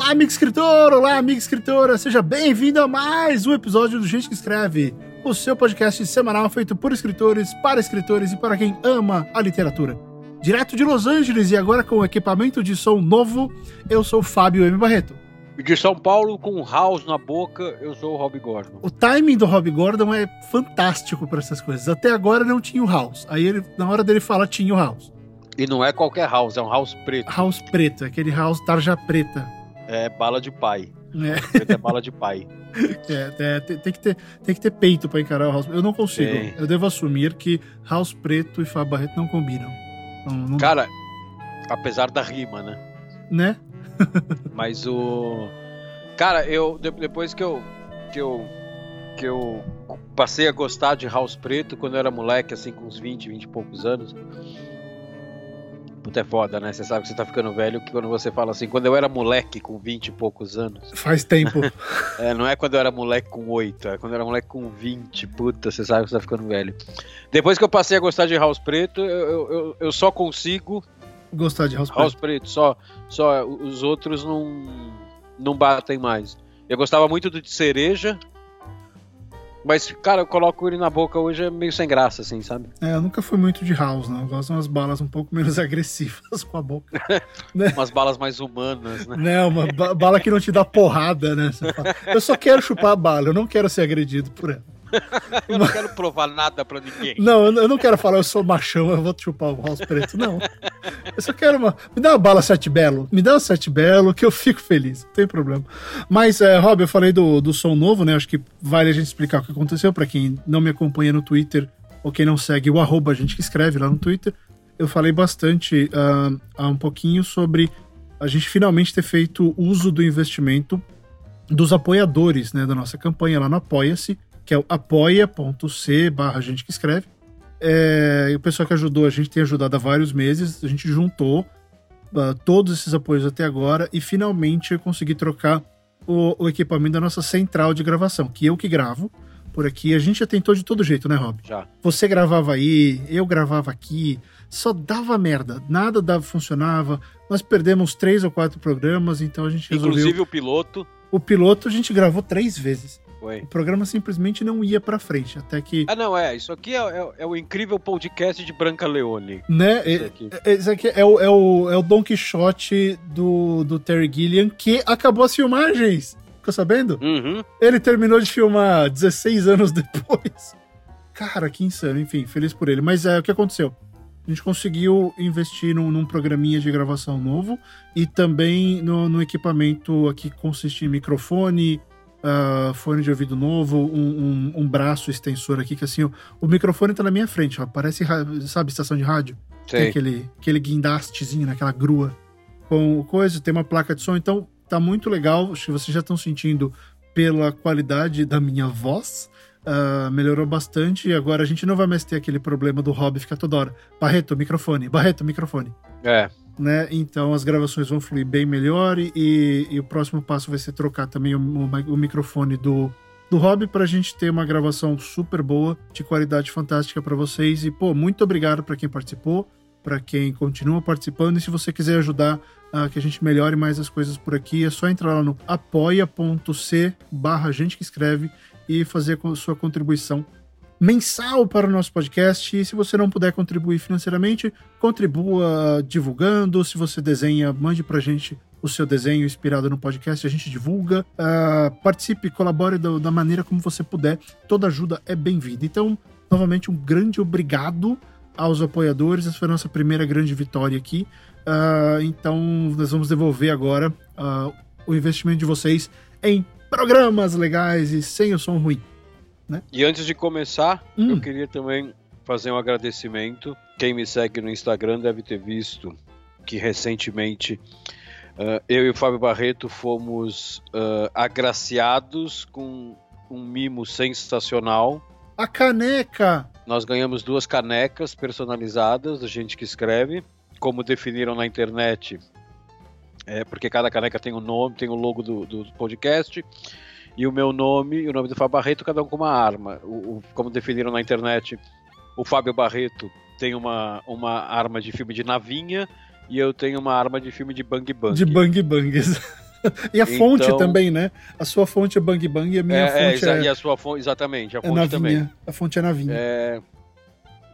Olá, amigo escritor! Olá, amiga escritora! Seja bem-vindo a mais um episódio do Gente que Escreve, o seu podcast semanal feito por escritores, para escritores e para quem ama a literatura. Direto de Los Angeles e agora com equipamento de som novo, eu sou Fábio M. Barreto. E de São Paulo, com um house na boca, eu sou o Rob Gordon. O timing do Rob Gordon é fantástico para essas coisas. Até agora não tinha o house. Aí ele, na hora dele falar, tinha o house. E não é qualquer house, é um house preto. House preto, aquele house tarja preta. É bala de pai. É. É bala de pai. É, é, tem, tem que ter, tem que ter peito pra encarar o House. Eu não consigo. Tem. Eu devo assumir que House Preto e Fábio Barreto não combinam. Não, não- Cara, apesar da rima, né? né? Mas o. Cara, eu. de- Depois que eu. Que eu. Que eu passei a gostar de House Preto quando eu era moleque, assim, com uns 20, 20 e poucos anos. Puta é foda, né? Você sabe que você tá ficando velho que quando você fala assim, quando eu era moleque com 20 e poucos anos. Faz tempo. É, não é quando eu era moleque com 8, é quando eu era moleque com 20. Puta, você sabe que você tá ficando velho. Depois que eu passei a gostar de House Preto, eu, eu, eu- só consigo Gostar de House, House Preto. Preto, só, só os outros não, não batem mais. Eu gostava muito do de cereja, mas, cara, eu coloco ele na boca hoje é meio sem graça, assim, sabe? É, eu nunca fui muito de House, não. Eu gosto de umas balas um pouco menos agressivas com a boca. Umas balas mais humanas, né? Não, uma ba- bala que não te dá porrada, né? Fala, eu só quero chupar a bala, eu não quero ser agredido por ela. Eu não quero provar nada pra ninguém. Não, eu não- quero falar, eu sou machão, eu vou chupar o House Preto, não. Eu só quero uma. Me dá uma bala sete belo. Me dá uma sete belo que eu fico feliz, não tem problema. Mas, é, Rob, eu falei do, do som novo, né? Acho que vale a gente explicar o que aconteceu pra quem não me acompanha no Twitter ou quem não segue o arroba, a gente que escreve lá no Twitter. Eu falei bastante há um pouquinho sobre a gente finalmente ter feito uso do investimento dos apoiadores né, da nossa campanha lá no Apoia-se, que é o apoia.c barra gente que escreve. É, e o pessoal que ajudou, a gente tem ajudado há vários meses, a gente juntou ah, todos esses apoios até agora e finalmente eu consegui trocar o, o equipamento da nossa central de gravação, que eu que gravo por aqui. A gente já tentou de todo jeito, né, Rob? Já. Você gravava aí, eu gravava aqui, só dava merda, nada dava, funcionava. Nós perdemos três ou quatro programas, então a gente resolveu. Inclusive o piloto O piloto a gente gravou três vezes. foi. O programa simplesmente não ia pra frente, até que, Ah, não, é. Isso aqui é, é- é o incrível podcast de Branca Leone. né? Isso aqui é o, é o, é o Don Quixote do, do Terry Gilliam, que acabou as filmagens. Ficou sabendo? Uhum. Ele terminou de filmar 16 anos depois. Cara, que insano. Enfim, feliz por ele. Mas é o que aconteceu. A gente conseguiu investir num, num programinha de gravação novo e também no, no equipamento aqui que consiste em microfone, ah, fone de ouvido novo, um, um- um braço extensor aqui, que assim, o, o microfone tá na minha frente, ó, parece, sabe, estação de rádio? Tem Sei. aquele, aquele guindastezinho naquela grua com coisa, tem uma placa de som, então tá muito legal. Acho que vocês já estão sentindo pela qualidade da minha voz. Ah, melhorou bastante e agora a gente não vai mais ter aquele problema do hobby ficar toda hora. Barreto, microfone, Barreto, microfone. É. Né? Então as gravações vão fluir bem melhor e, e- e o próximo passo vai ser trocar também o, o- o microfone do, do hobby para a gente ter uma gravação super boa, de qualidade fantástica para vocês. E, pô, muito obrigado para quem participou, para quem continua participando. E se você quiser ajudar a que a gente melhore mais as coisas por aqui, é só entrar lá no apoia.c barra gente que escreve e fazer a sua contribuição mensal para o nosso podcast. E se você não puder contribuir financeiramente, contribua divulgando. Se você desenha, mande pra gente o seu desenho inspirado no podcast, a gente divulga. Ah, participe, colabore da, da maneira como você puder. Toda ajuda é bem-vinda. Então, novamente, um grande obrigado aos apoiadores. Essa foi a nossa primeira grande vitória aqui. Ah, então, nós vamos devolver agora ah, o investimento de vocês em programas legais e sem o som ruim. E antes de começar, Hum. eu queria também fazer um agradecimento. Quem me segue no Instagram deve ter visto que recentemente ah, eu e o Fábio Barreto fomos ah, agraciados com um mimo sensacional. A caneca! Nós ganhamos duas canecas personalizadas da gente que escreve, como definiram na internet. É, porque cada caneca tem um nome, tem o logo do, do podcast. E o meu nome e o nome do Fábio Barreto, cada um com uma arma. O, o- como definiram na internet, o Fábio Barreto tem uma, uma arma de filme de navinha e eu tenho uma arma de filme de bang bang. De bang bangs. e a fonte então... também, né? A sua fonte é Bang Bang e a minha é, fonte é, é... E a sua fonte, exatamente, a é fonte navinha. também. A fonte é navinha. É...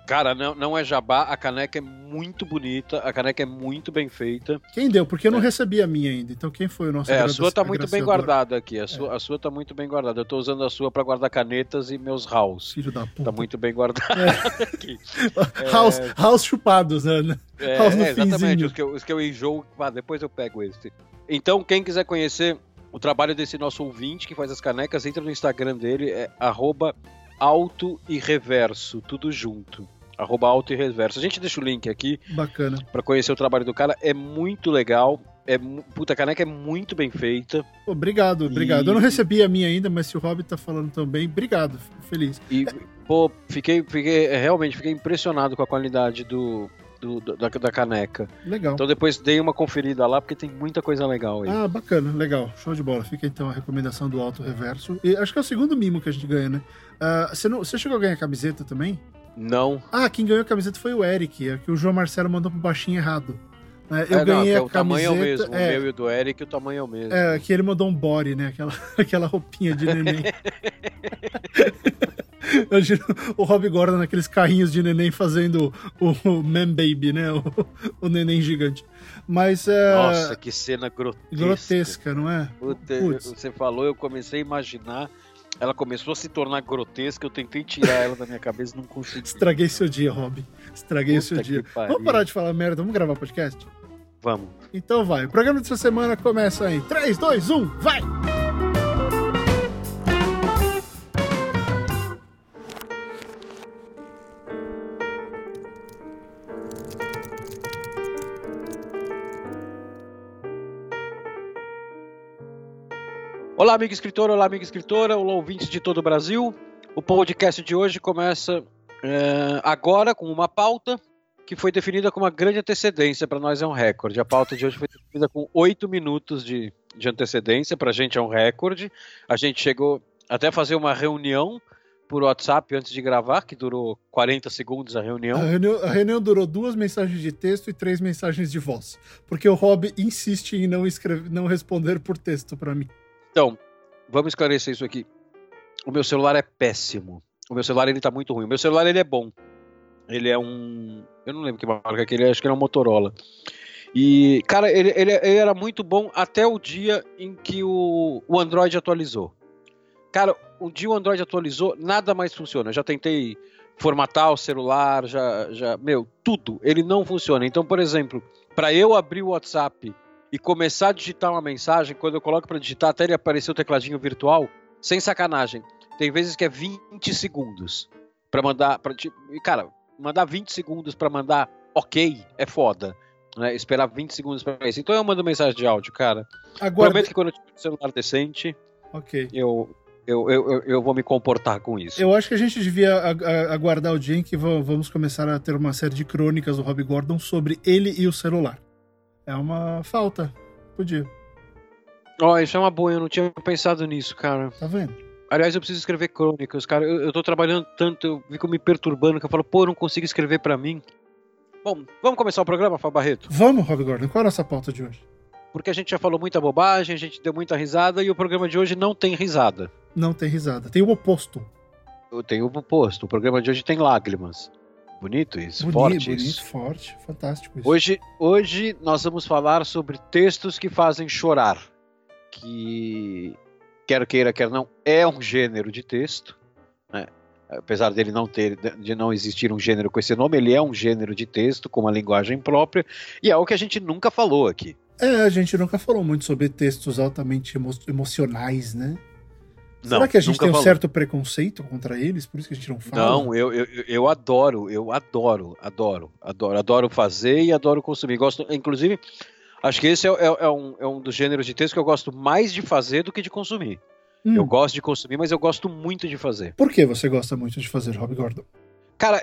Cara, não, não é jabá, a caneca é muito bonita, a caneca é muito bem feita. Quem deu? Porque eu não é. recebi a minha ainda, então quem foi o nosso É, a sua tá muito bem guardada aqui, a sua, é. a sua tá muito bem guardada. Eu tô usando a sua para guardar canetas e meus house. Filho da puta. Tá muito bem guardada é. aqui. house, é... house chupados, né? É, house no é, exatamente, os que, eu, os que eu enjoo, ah, depois eu pego esse. Então, quem quiser conhecer o trabalho desse nosso ouvinte que faz as canecas, entra no Instagram dele, é arroba alto e reverso, tudo junto arroba alto e reverso. A gente deixa o link aqui. Bacana. Para conhecer o trabalho do cara. É muito legal. É, puta, a caneca é muito bem feita. Obrigado, obrigado. E... Eu não recebi a minha ainda, mas se o Rob tá falando também, obrigado. Fico feliz. E, pô, fiquei, fiquei, é, realmente, fiquei impressionado com a qualidade do, do, da, da, caneca. Legal. Então depois dei uma conferida lá, porque tem muita coisa legal aí. Ah, bacana, legal. Show de bola. Fica então a recomendação do Alto Reverso. E acho que é o segundo mimo que a gente ganha, né? Uh, você, não, você chegou a ganhar camiseta também? Não. Ah, quem ganhou a camiseta foi o Eric, é que o João Marcelo mandou pro baixinho errado. É, eu é, ganhei não, a camiseta. O tamanho é o mesmo, é, o meu e o do Eric, o tamanho é o mesmo. É, que ele mandou um body, né? Aquela, aquela roupinha de neném. O Rob Gordon naqueles carrinhos de neném fazendo o, o Man Baby, né? O, o neném gigante. Mas é. Nossa, que cena grotesca. Grotesca, não é? Puta, você falou, eu comecei a imaginar ela começou a se tornar grotesca, eu tentei tirar ela da minha cabeça e não consegui. Estraguei seu dia, Rob. Estraguei Puta seu dia. Vamos parar de falar merda, vamos gravar podcast? Vamos. Então vai. O programa dessa semana começa em 3, 2, 1, vai! Olá, amigo escritor, olá, amiga escritora, olá, ouvintes de todo o Brasil. O podcast de hoje começa é, agora com uma pauta que foi definida com uma grande antecedência. Para nós é um recorde. A pauta de hoje foi definida com oito minutos de, de antecedência. Para a gente é um recorde. A gente chegou até a fazer uma reunião por WhatsApp antes de gravar, que durou 40 segundos a reunião. A reunião, a reunião durou duas mensagens de texto e três mensagens de voz. Porque o Rob insiste em não, escrever, não responder por texto para mim. Então, vamos esclarecer isso aqui. O meu celular é péssimo. O meu celular ele tá muito ruim. O meu celular ele é bom. Ele é um, eu não lembro que marca que ele é, acho que ele é um Motorola. E, cara, ele, ele, ele, era muito bom até o dia em que o, o Android atualizou. Cara, o dia o Android atualizou, nada mais funciona. Eu já tentei formatar o celular, já, já, meu, tudo. Ele não funciona. Então, por exemplo, para eu abrir o WhatsApp e começar a digitar uma mensagem, quando eu coloco para digitar, até ele aparecer o tecladinho virtual, sem sacanagem. Tem vezes que é 20 segundos para mandar. Pra, cara, mandar 20 segundos para mandar ok é foda. Né? Esperar 20 segundos para isso. Então eu mando mensagem de áudio, cara. Aguarde... Prometo que quando eu tiver um celular decente, okay. eu, eu, eu, eu, vou me comportar com isso. Eu acho que a gente devia aguardar o dia em que vamos começar a ter uma série de crônicas do Rob Gordon sobre ele e o celular. É uma falta. Podia. Ó, oh, isso é uma boa, eu não tinha pensado nisso, cara. Tá vendo? Aliás, eu preciso escrever crônicas, cara. Eu, eu tô trabalhando tanto, eu fico me perturbando que eu falo, pô, eu não consigo escrever para mim. Bom, vamos começar o programa, Fábio Barreto? Vamos, Rob Gordon. Qual é a nossa pauta de hoje? Porque a gente já falou muita bobagem, a gente deu muita risada e o programa de hoje não tem risada. Não tem risada. Tem o oposto. Eu tenho o oposto. O programa de hoje tem lágrimas. Bonito isso, bonito, forte bonito, isso. forte, fantástico isso. Hoje, hoje nós vamos falar sobre textos que fazem chorar, que quer queira quer não é um gênero de texto, né? apesar dele não ter, de não existir um gênero com esse nome, ele é um gênero de texto com uma linguagem própria e é algo que a gente nunca falou aqui. É, a gente nunca falou muito sobre textos altamente emo emocionais, né? Não, Será que a gente tem um falou. certo preconceito contra eles? Por isso que a gente não fala? Não, eu, eu, eu adoro, eu adoro, adoro, adoro, adoro fazer e adoro consumir. Gosto, inclusive, acho que esse é, é, é, um, é um dos gêneros de texto que eu gosto mais de fazer do que de consumir. Hum. Eu gosto de consumir, mas eu gosto muito de fazer. Por que você gosta muito de fazer, Rob Gordon? Cara,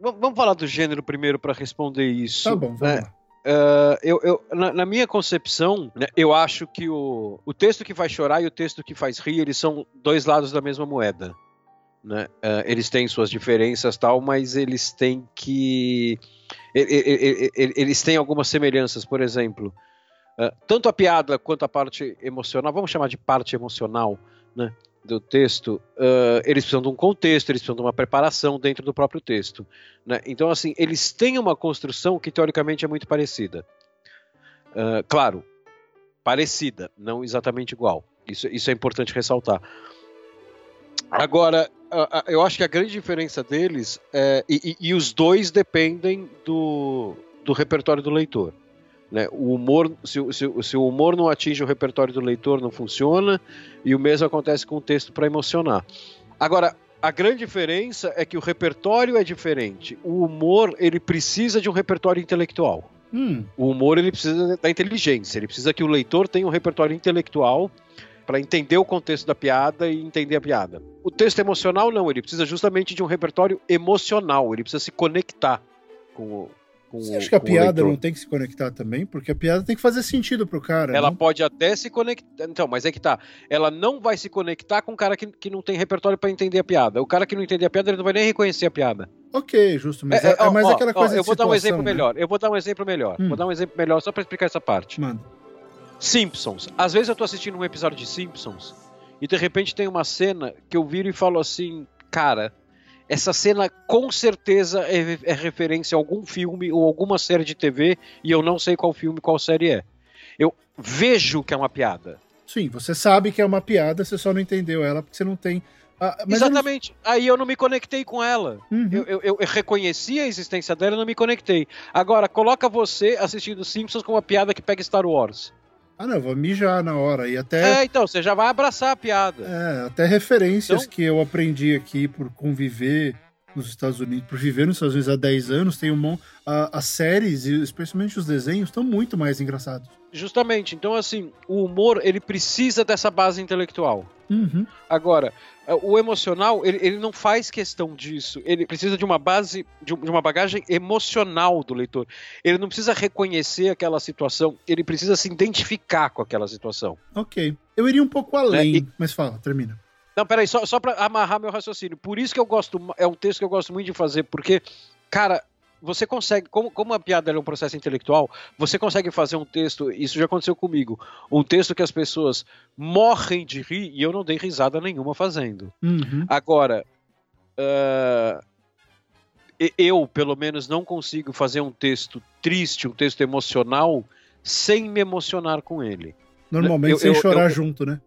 vamos falar do gênero primeiro para responder isso. Tá bom, vamos né? lá. Uh, eu, eu na, na, minha concepção, né, eu acho que o, o texto que faz chorar e o texto que faz rir, eles são dois lados da mesma moeda. Né? Uh, eles têm suas diferenças tal, mas eles têm que. Eles têm algumas semelhanças, por exemplo. Uh, tanto a piada quanto a parte emocional, vamos chamar de parte emocional, né? Do texto, uh, eles precisam de um contexto, eles precisam de uma preparação dentro do próprio texto. Né? Então, assim, eles têm uma construção que teoricamente é muito parecida. Uh, claro, parecida, não exatamente igual. Isso, isso é importante ressaltar. Agora, uh, eu acho que a grande diferença deles é. E, e, e os dois dependem do, do repertório do leitor. Né? O humor, se, se, se, o humor não atinge o repertório do leitor, não funciona, e o mesmo acontece com o texto para emocionar. Agora, a grande diferença é que o repertório é diferente. O humor ele precisa de um repertório intelectual. Hum. O humor ele precisa da inteligência, ele precisa que o leitor tenha um repertório intelectual para entender o contexto da piada e entender a piada. O texto emocional não, ele precisa justamente de um repertório emocional, ele precisa se conectar com o, com Você acha que a piada não tem que se conectar também? Porque a piada tem que fazer sentido pro cara. Ela não? pode até se conectar. Então, mas é que tá. Ela não vai se conectar com o cara que, que não tem repertório para entender a piada. O cara que não entende a piada, ele não vai nem reconhecer a piada. Ok, justo. Mas é, é, é mais ó, aquela coisa ó, Eu vou situação, dar um exemplo né? melhor. Eu vou dar um exemplo melhor. Hum. Vou dar um exemplo melhor só para explicar essa parte. Mano. Simpsons. Às vezes eu tô assistindo um episódio de Simpsons e de repente tem uma cena que eu viro e falo assim, cara essa cena com certeza é, é, referência a algum filme ou alguma série de TV e eu não sei qual filme, qual série é. Eu vejo que é uma piada. Sim, você sabe que é uma piada, você só não entendeu ela porque você não tem. Ah, Exatamente. Eu não... Aí eu não me conectei com ela. Uhum. Eu, eu, eu, reconheci a existência dela e não me conectei. Agora, coloca você assistindo Simpsons com uma piada que pega Star Wars. Ah, não, vou mijar na hora. E até. É, então, você já vai abraçar a piada. É, até referências então... que eu aprendi aqui por conviver nos Estados Unidos, por viver nos Estados Unidos há 10 anos, tem um a, as séries e especialmente os desenhos estão muito mais engraçados. Justamente. Então, assim, o humor ele precisa dessa base intelectual. Uhum. Agora, o emocional, ele, ele, não faz questão disso. Ele precisa de uma base, de, uma bagagem emocional do leitor. Ele não precisa reconhecer aquela situação, ele precisa se identificar com aquela situação. Ok. Eu iria um pouco além, é, e... mas fala, termina. Não, peraí, só, só para amarrar meu raciocínio. Por isso que eu gosto, é um texto que eu gosto muito de fazer, porque, cara, você consegue, como, como a piada é um processo intelectual, você consegue fazer um texto, isso já aconteceu comigo, um texto que as pessoas morrem de rir e eu não dei risada nenhuma fazendo. Uhum. Agora, uh, eu, pelo menos, não consigo fazer um texto triste, um texto emocional, sem me emocionar com ele. Normalmente eu, sem eu, chorar eu, junto, né?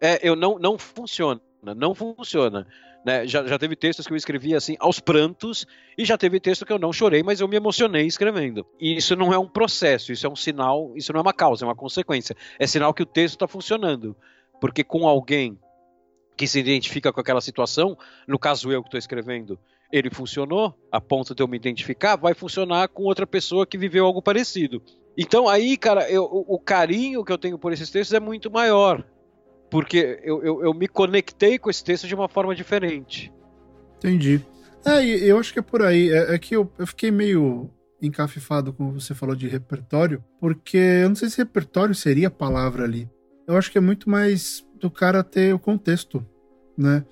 É, eu não, não funciona, não funciona. Né? Já, já teve textos que eu escrevi assim aos prantos e já teve texto que eu não chorei, mas eu me emocionei escrevendo. E isso não é um processo, isso é um sinal, isso não é uma causa, é uma consequência. É sinal que o texto está funcionando. Porque com alguém que se identifica com aquela situação, no caso eu que estou escrevendo, ele funcionou a ponto de eu me identificar, vai funcionar com outra pessoa que viveu algo parecido. Então aí, cara, eu, o, carinho que eu tenho por esses textos é muito maior porque eu, eu, eu, me conectei com esse texto de uma forma diferente. Entendi. É, eu acho que é por aí. É, é que eu, eu fiquei meio encafifado como você falou de repertório, porque eu não sei se repertório seria a palavra ali. Eu acho que é muito mais do cara ter o contexto, né?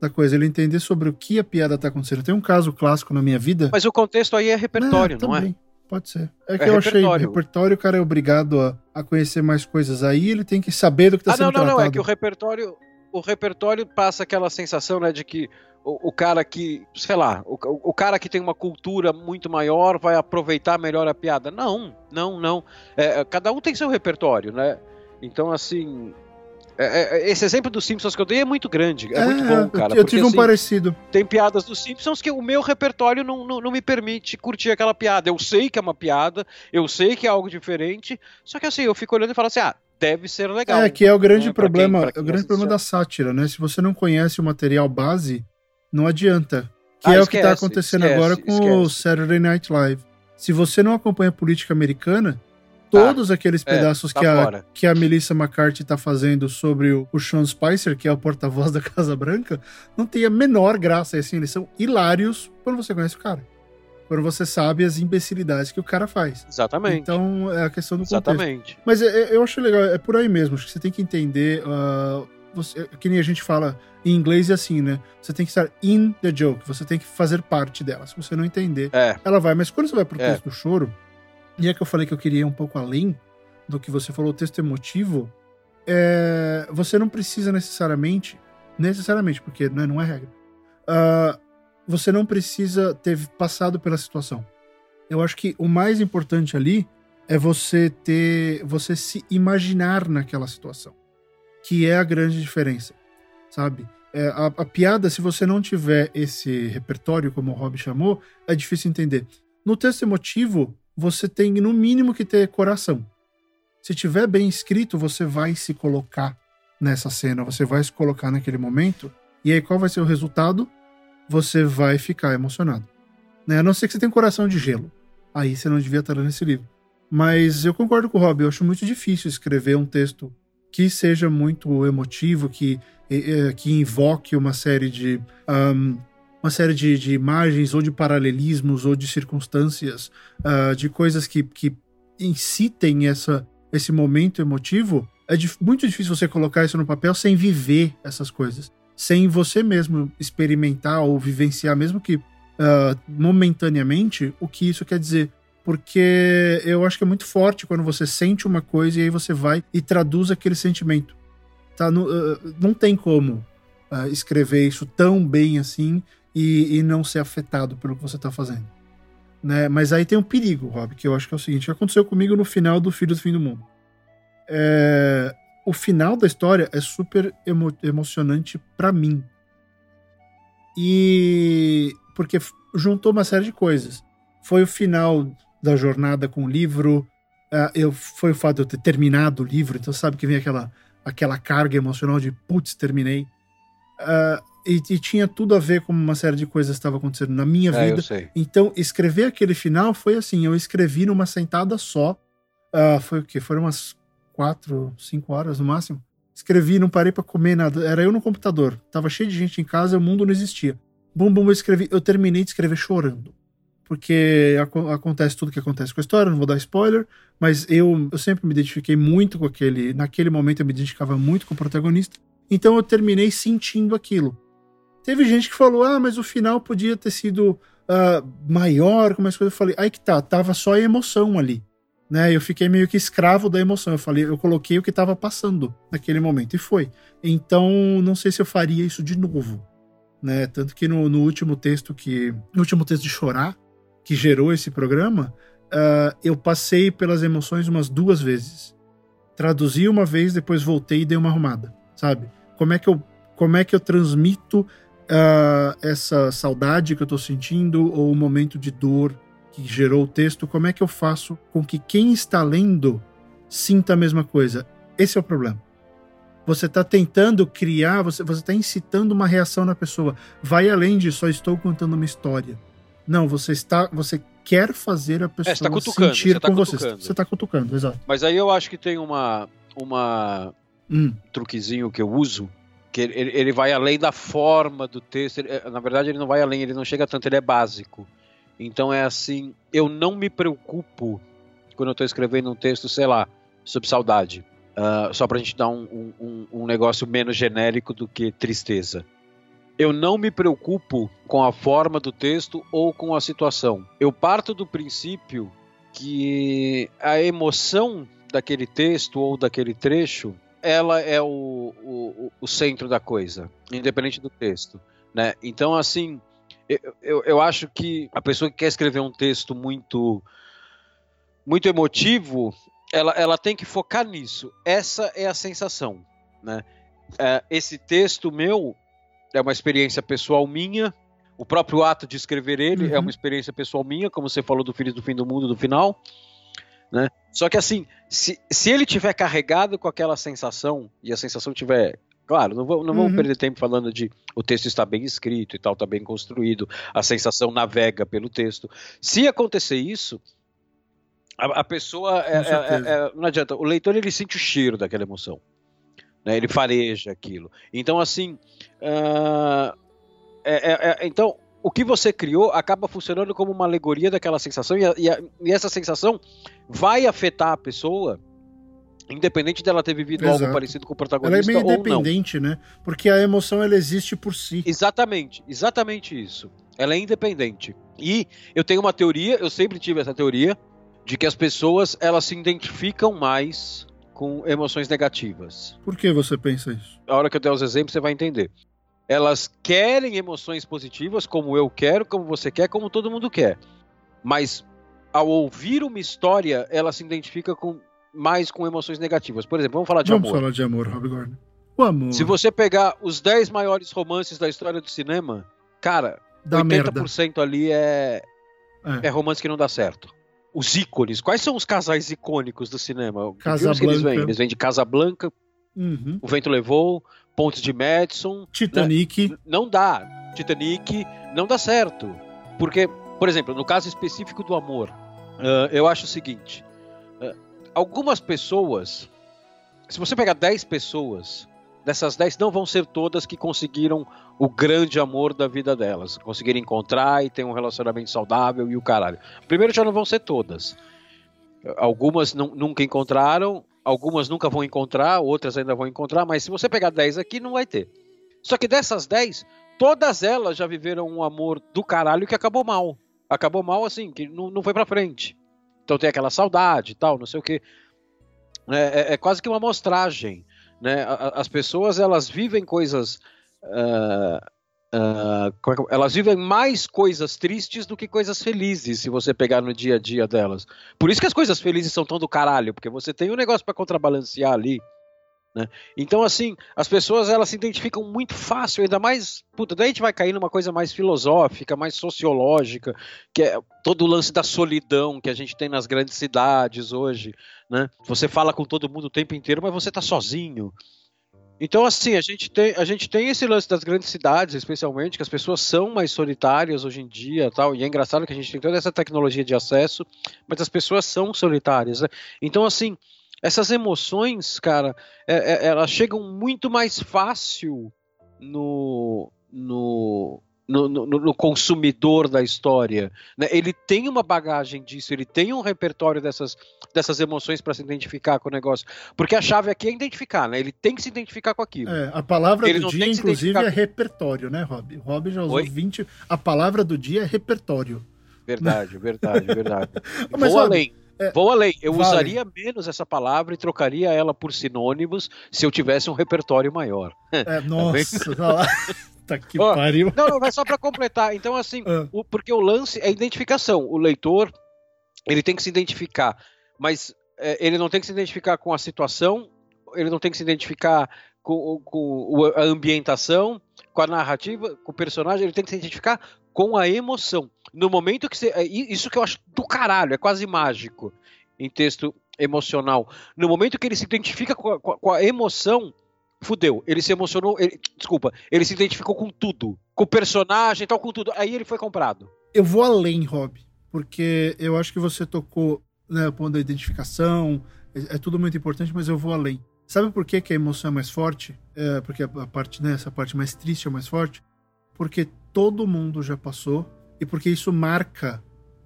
Da coisa, ele entender sobre o que a piada tá acontecendo. Tem um caso clássico na minha vida. Mas o contexto aí é repertório, não, não é? Pode ser. É que é eu repertório. achei repertório, o cara é obrigado a, a conhecer mais coisas aí, ele tem que saber do que está ah, sendo tratado. Não, não, não, é que o repertório, o repertório passa aquela sensação, né, de que o, o cara que, sei lá, o, o, cara que tem uma cultura muito maior vai aproveitar melhor a piada. Não, não, não. É, cada um tem seu repertório, né? Então, assim, é, é, é, esse exemplo dos Simpsons que eu dei é muito grande, é, é muito bom, cara. Eu, tive um assim, parecido. Tem piadas dos Simpsons que o meu repertório não, não, não, me permite curtir aquela piada. Eu sei que é uma piada, eu sei que é algo diferente, só que assim, eu fico olhando e falo assim, ah, deve ser legal. É, que é o grande né, problema, quem, quem o grande problema da sátira, né? Se você não conhece o material base, não adianta. Que ah, é esquece, o que está acontecendo esquece, agora com esquece. o Saturday Night Live. Se você não acompanha a política americana, todos ah, aqueles é, pedaços é, tá que, a, que a Melissa McCarthy tá fazendo sobre o, o Sean Spicer, que é o porta-voz da Casa Branca, não tem a menor graça. Assim, eles são hilários quando você conhece o cara. Quando você sabe as imbecilidades que o cara faz. Exatamente. Então, é a questão do Exatamente. contexto. Mas é, é, eu acho legal, é por aí mesmo. Acho que você tem que entender. Uh, você, que nem a gente fala em inglês é assim, né? Você tem que estar in the joke, você tem que fazer parte dela. Se você não entender, é. ela vai. Mas quando você vai pro é. texto do choro, e é que eu falei que eu queria ir um pouco além, do que você falou, o texto emotivo, é, você não precisa necessariamente, necessariamente, porque né, não é regra, uh, você não precisa ter passado pela situação. Eu acho que o mais importante ali é você ter, você se imaginar naquela situação, que é a grande diferença, sabe? É, a, a, piada, se você não tiver esse repertório, como o Rob chamou, é difícil entender. No texto emotivo, você tem no mínimo que ter coração. Se tiver bem escrito, você vai se colocar nessa cena, você vai se colocar naquele momento. E aí, qual vai ser o resultado? Você vai ficar emocionado. Né? A não ser que você tenha um coração de gelo. Aí você não devia estar lendo esse livro. Mas eu concordo com o Rob, eu acho muito difícil escrever um texto que seja muito emotivo, que, que invoque uma série de. Um, uma série de, de, imagens ou de paralelismos ou de circunstâncias, uh, de coisas que, que incitem essa, esse momento emotivo, é muito difícil você colocar isso no papel sem viver essas coisas. Sem você mesmo experimentar ou vivenciar, mesmo que uh, momentaneamente, o que isso quer dizer porque eu acho que é muito forte quando você sente uma coisa e aí você vai e traduz aquele sentimento. Tá? Não, uh, não tem como uh, escrever isso tão bem assim e, e, não ser afetado pelo que você está fazendo. Né? Mas aí tem um perigo, Rob, que eu acho que é o seguinte: aconteceu comigo no final do Filho do Fim do Mundo. É, o final da história é super emo emocionante para mim. E porque juntou uma série de coisas. Foi o final da jornada com o livro. Uh, eu, foi o fato de eu ter terminado o livro, então sabe que vem aquela, aquela carga emocional de putz, terminei. Uh, e, e, tinha tudo a ver com uma série de coisas que estava acontecendo na minha é, vida. Então, escrever aquele final foi assim: eu escrevi numa sentada só. Uh, foi o quê? Foram umas quatro, cinco horas no máximo. Escrevi, não parei para comer nada. Era eu no computador. Tava cheio de gente em casa, o mundo não existia. Bum, bum, eu escrevi. Eu terminei de escrever chorando porque ac acontece tudo que acontece com a história, não vou dar spoiler, mas eu, eu sempre me identifiquei muito com aquele. Naquele momento eu me identificava muito com o protagonista, então eu terminei sentindo aquilo. Teve gente que falou: ah, mas o final podia ter sido uh, maior, como as coisas. Eu falei: aí que tá, tava só a emoção ali. Né, eu fiquei meio que escravo da emoção. Eu falei, eu coloquei o que estava passando naquele momento e foi. Então, não sei se eu faria isso de novo, né? Tanto que no, no último texto que, no último texto de chorar, que gerou esse programa, uh, eu passei pelas emoções umas duas vezes. Traduzi uma vez, depois voltei e dei uma arrumada, sabe? Como é que eu, como é que eu transmito uh, essa saudade que eu tô sentindo ou o momento de dor que gerou o texto? Como é que eu faço com que quem está lendo sinta a mesma coisa? Esse é o problema. Você está tentando criar, você está incitando uma reação na pessoa. Vai além de só estou contando uma história. Não, você está. Você quer fazer a pessoa é, tá sentir você tá com cutucando. você. Você está cutucando, exato. Mas aí eu acho que tem uma. uma hum. truquezinho que eu uso. Que ele, ele vai além da forma do texto. Ele, na verdade, ele não vai além, ele não chega tanto, ele é básico. Então é assim, eu não me preocupo quando eu estou escrevendo um texto, sei lá, sobre saudade. Uh, só pra gente dar um, um, um negócio menos genérico do que tristeza eu não me preocupo com a forma do texto ou com a situação. Eu parto do princípio que a emoção daquele texto ou daquele trecho ela é o, o, o centro da coisa, independente do texto. Né? Então, assim, eu, eu, eu acho que a pessoa que quer escrever um texto muito muito emotivo, ela, ela tem que focar nisso. Essa é a sensação. Né? É, esse texto meu, é uma experiência pessoal minha. O próprio ato de escrever ele é uhum. é uma experiência pessoal minha, como você falou do Filhos do Fim do Mundo, do final. Né? Só que assim, se, se ele tiver carregado com aquela sensação, e a sensação tiver. Claro, não, vou, não uhum. vamos perder tempo falando de o texto está bem escrito e tal, está bem construído, a sensação navega pelo texto. Se acontecer isso, a, a pessoa. É, é, é, não adianta, o leitor ele sente o cheiro daquela emoção né? ele fareja aquilo. Então, assim, uh, é, é, é, então o que você criou acaba funcionando como uma alegoria daquela sensação e, a, e, a, e essa sensação vai afetar a pessoa independente dela ter vivido Exato. algo parecido com o protagonista ela é meio independente, né? Porque a emoção ela existe por si. Exatamente, exatamente isso. Ela é independente. E eu tenho uma teoria, eu sempre tive essa teoria de que as pessoas elas se identificam mais com emoções negativas. Por que você pensa isso? A hora que eu der os exemplos, você vai entender. Elas querem emoções positivas, como eu quero, como você quer, como todo mundo quer. Mas ao ouvir uma história, ela se identifica com mais com emoções negativas. Por exemplo, vamos falar de vamos amor. Vamos falar de amor, Rob Gordon. O amor. Se você pegar os 10 maiores romances da história do cinema, cara, Dá 80% merda. ali é, É. é romance que não dá certo. Os ícones, quais são os casais icônicos do cinema? Filmes que eles vêm? Eles vêm de Casablanca, Uhum. O Vento Levou, Pontes de Madison. Titanic. N- Não dá. Titanic, não dá certo. Porque, por exemplo, no caso específico do amor, ah, eu acho o seguinte: ah, algumas pessoas, se você pegar 10 pessoas, dessas 10 não vão ser todas que conseguiram o grande amor da vida delas, conseguiram encontrar e ter um relacionamento saudável e o caralho. Primeiro, já não vão ser todas. Algumas nu- nunca encontraram, algumas nunca vão encontrar, outras ainda vão encontrar, mas se você pegar 10 aqui, não vai ter. Só que dessas 10, todas elas já viveram um amor do caralho que acabou mal. Acabou mal assim, que não, não foi pra frente. Então tem aquela saudade e tal, não sei o que. É, é- é quase que uma amostragem. Né? As pessoas elas vivem coisas. ah, ah, é elas vivem mais coisas tristes do que coisas felizes, se você pegar no dia a dia delas. Por isso que as coisas felizes são tão do caralho, porque você tem um negócio pra contrabalancear ali. Né? Então, assim, as pessoas elas se identificam muito fácil, ainda mais. Puta, daí a gente vai cair numa coisa mais filosófica, mais sociológica, que é todo o lance da solidão que a gente tem nas grandes cidades hoje. Né? Você fala com todo mundo o tempo inteiro, mas você tá sozinho. Então, assim, a gente, tem, a gente tem esse lance das grandes cidades, especialmente, que as pessoas são mais solitárias hoje em dia tal. E é engraçado que a gente tem toda essa tecnologia de acesso, mas as pessoas são solitárias. Né? Então, assim, essas emoções, cara, é- é- elas chegam muito mais fácil no, no, no, no- no consumidor da história. né? Ele tem uma bagagem disso, ele tem um repertório dessas, dessas emoções para se identificar com o negócio. Porque a chave aqui é identificar, né? Ele tem que se identificar com aquilo. É, a palavra Ele do dia, inclusive, identificar é repertório, né, Rob? Rob já usou Oi? 20. A palavra do dia é repertório. Verdade, verdade, verdade. Mas, Vou Rob, além. é, Vou além. Eu vale. usaria menos essa palavra e trocaria ela por sinônimos se eu tivesse um repertório maior. É, nossa, olha Tá que Ó, pariu. Não, não, mas só para completar. Então, assim, Ah. o- porque o lance é identificação. O leitor, ele tem que se identificar, mas é, ele não tem que se identificar com a situação, ele não tem que se identificar com, com a ambientação, com a narrativa, com o personagem, ele tem que se identificar com a emoção. No momento que você. é Isso que eu acho do caralho, é quase mágico em texto emocional. No momento que ele se identifica com a- com a emoção, fudeu. Ele se emocionou. ele- desculpa, ele se identificou com tudo. Com o personagem e tal, com tudo. Aí ele foi comprado. Eu vou além, Rob, porque eu acho que você tocou né, o ponto da identificação, é, é tudo muito importante, mas eu vou além. Sabe por que, que a emoção é mais forte? É, porque a, parte, né, essa parte mais triste é mais forte? Porque todo mundo já passou e porque isso marca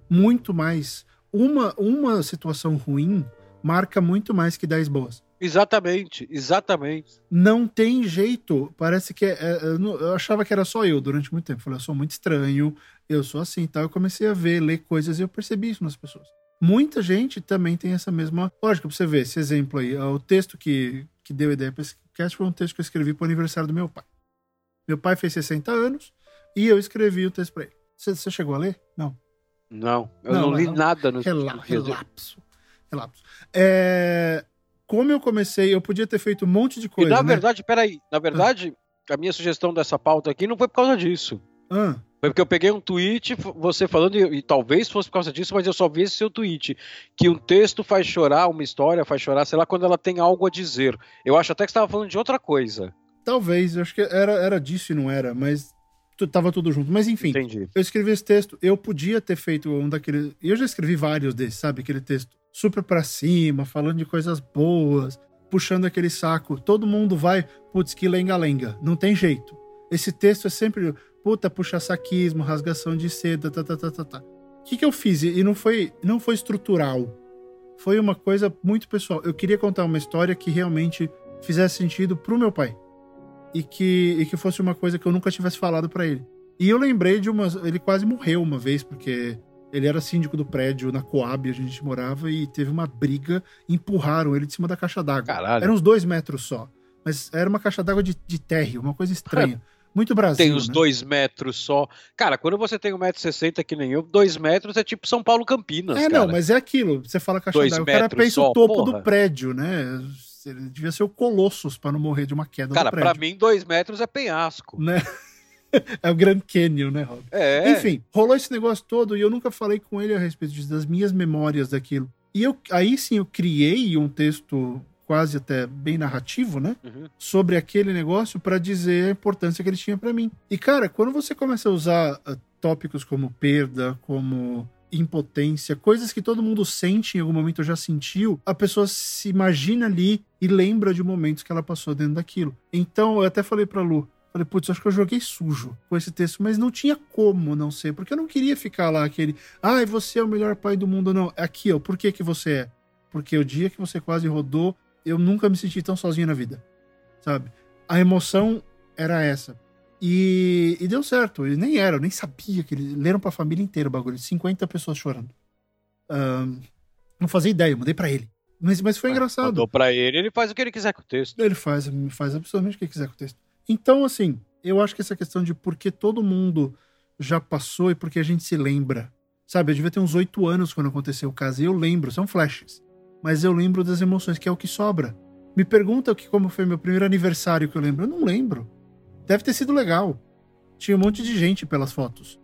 muito mais. Uma, uma situação ruim marca muito mais que 10 boas. Exatamente, exatamente. Não tem jeito. Parece que é, é, eu, eu achava que era só eu durante muito tempo. Falei, eu sou muito estranho, eu sou assim, tal. Eu comecei a ver, ler coisas e eu percebi isso nas pessoas. Muita gente também tem essa mesma lógica. Pra você ver esse exemplo aí. O texto que, que deu ideia para esse cast foi um texto que eu escrevi pro aniversário do meu pai. Meu pai fez 60 anos e eu escrevi o texto pra ele. Você, você chegou a ler? Não. Não, eu Não, não, li não. nada no Rela, no texto. relapso. Relapso. É, como eu comecei, eu podia ter feito um monte de E coisa. na né? verdade, peraí, na verdade, a minha sugestão dessa pauta aqui não foi por causa disso. Ah, Foi porque eu peguei um tweet, você falando, e, e talvez fosse por causa disso, mas eu só vi esse seu tweet. Que um texto faz chorar, uma história faz chorar, sei lá, quando ela tem algo a dizer. Eu acho até que você estava falando de outra coisa. Talvez, eu acho que era, era disso e não era, mas tava tudo junto. Mas enfim, Entendi. eu escrevi esse texto, eu podia ter feito um daqueles. Eu já escrevi vários desses, sabe? Aquele texto super pra cima, falando de coisas boas, puxando aquele saco. Todo mundo vai, putz, que lenga-lenga. Não tem jeito. Esse texto é sempre, puta, puxa saquismo, rasgação de seda, tá, tá, tá, tá, tá. O que, que eu fiz? E não foi, não foi estrutural. Foi uma coisa muito pessoal. Eu queria contar uma história que realmente fizesse sentido pro meu pai e que, e que fosse uma coisa que eu nunca tivesse falado pra ele. E eu lembrei de umas. Ele quase morreu uma vez, porque Ele era síndico do prédio na Coab, a gente morava, e teve uma briga, empurraram ele de cima da caixa d'água. Caralho. Era uns dois metros só. Mas era uma caixa d'água de, de térreo, uma coisa estranha. Muito Brasil. Tem os né? dois metros só. Cara, quando você tem 1,60m que nem eu, dois metros é tipo São Paulo Campinas. É, cara. não, mas é aquilo. Você fala caixa d'água, o cara pensa só, o topo porra. do prédio, né? Ele devia ser o Colossus pra não morrer de uma queda Cara, pra mim, dois metros é penhasco. Né? é o Grand Canyon, né, Rob? É. Enfim, rolou esse negócio todo e eu nunca falei com ele a respeito disso, das minhas memórias daquilo. E eu, aí sim eu criei um texto quase até bem narrativo, né? Uhum. Sobre aquele negócio pra dizer a importância que ele tinha pra mim. E cara, quando você começa a usar ah, tópicos como perda, como impotência, coisas que todo mundo sente em algum momento ou já sentiu, a pessoa se imagina ali e lembra de momentos que ela passou dentro daquilo. Então, eu até falei pra Lu, falei, putz, acho que eu joguei sujo com esse texto, mas não tinha como não ser, porque eu não queria ficar lá aquele, ai, você é o melhor pai do mundo, não. Aqui, ó, por que que você é? Porque o dia que você quase rodou, eu nunca me senti tão sozinho na vida, sabe? A emoção era essa. E, e deu certo, e nem era, eu nem sabia que eles leram pra família inteira o bagulho, 50 pessoas chorando. Ahn, não fazia ideia, eu mandei pra ele. Mas, mas foi engraçado. Mandou pra ele, ele faz o que ele quiser com o texto. Ele faz, faz absolutamente o que quiser com o texto. Então, assim, eu acho que essa questão de por que todo mundo já passou e por que a gente se lembra. Sabe, eu devia ter uns oito anos quando aconteceu o caso, e eu lembro, são flashes. Mas eu lembro das emoções, que é o que sobra. Me pergunta que, como foi meu primeiro aniversário que eu lembro. Eu não lembro. Deve ter sido legal. Tinha um monte de gente pelas fotos.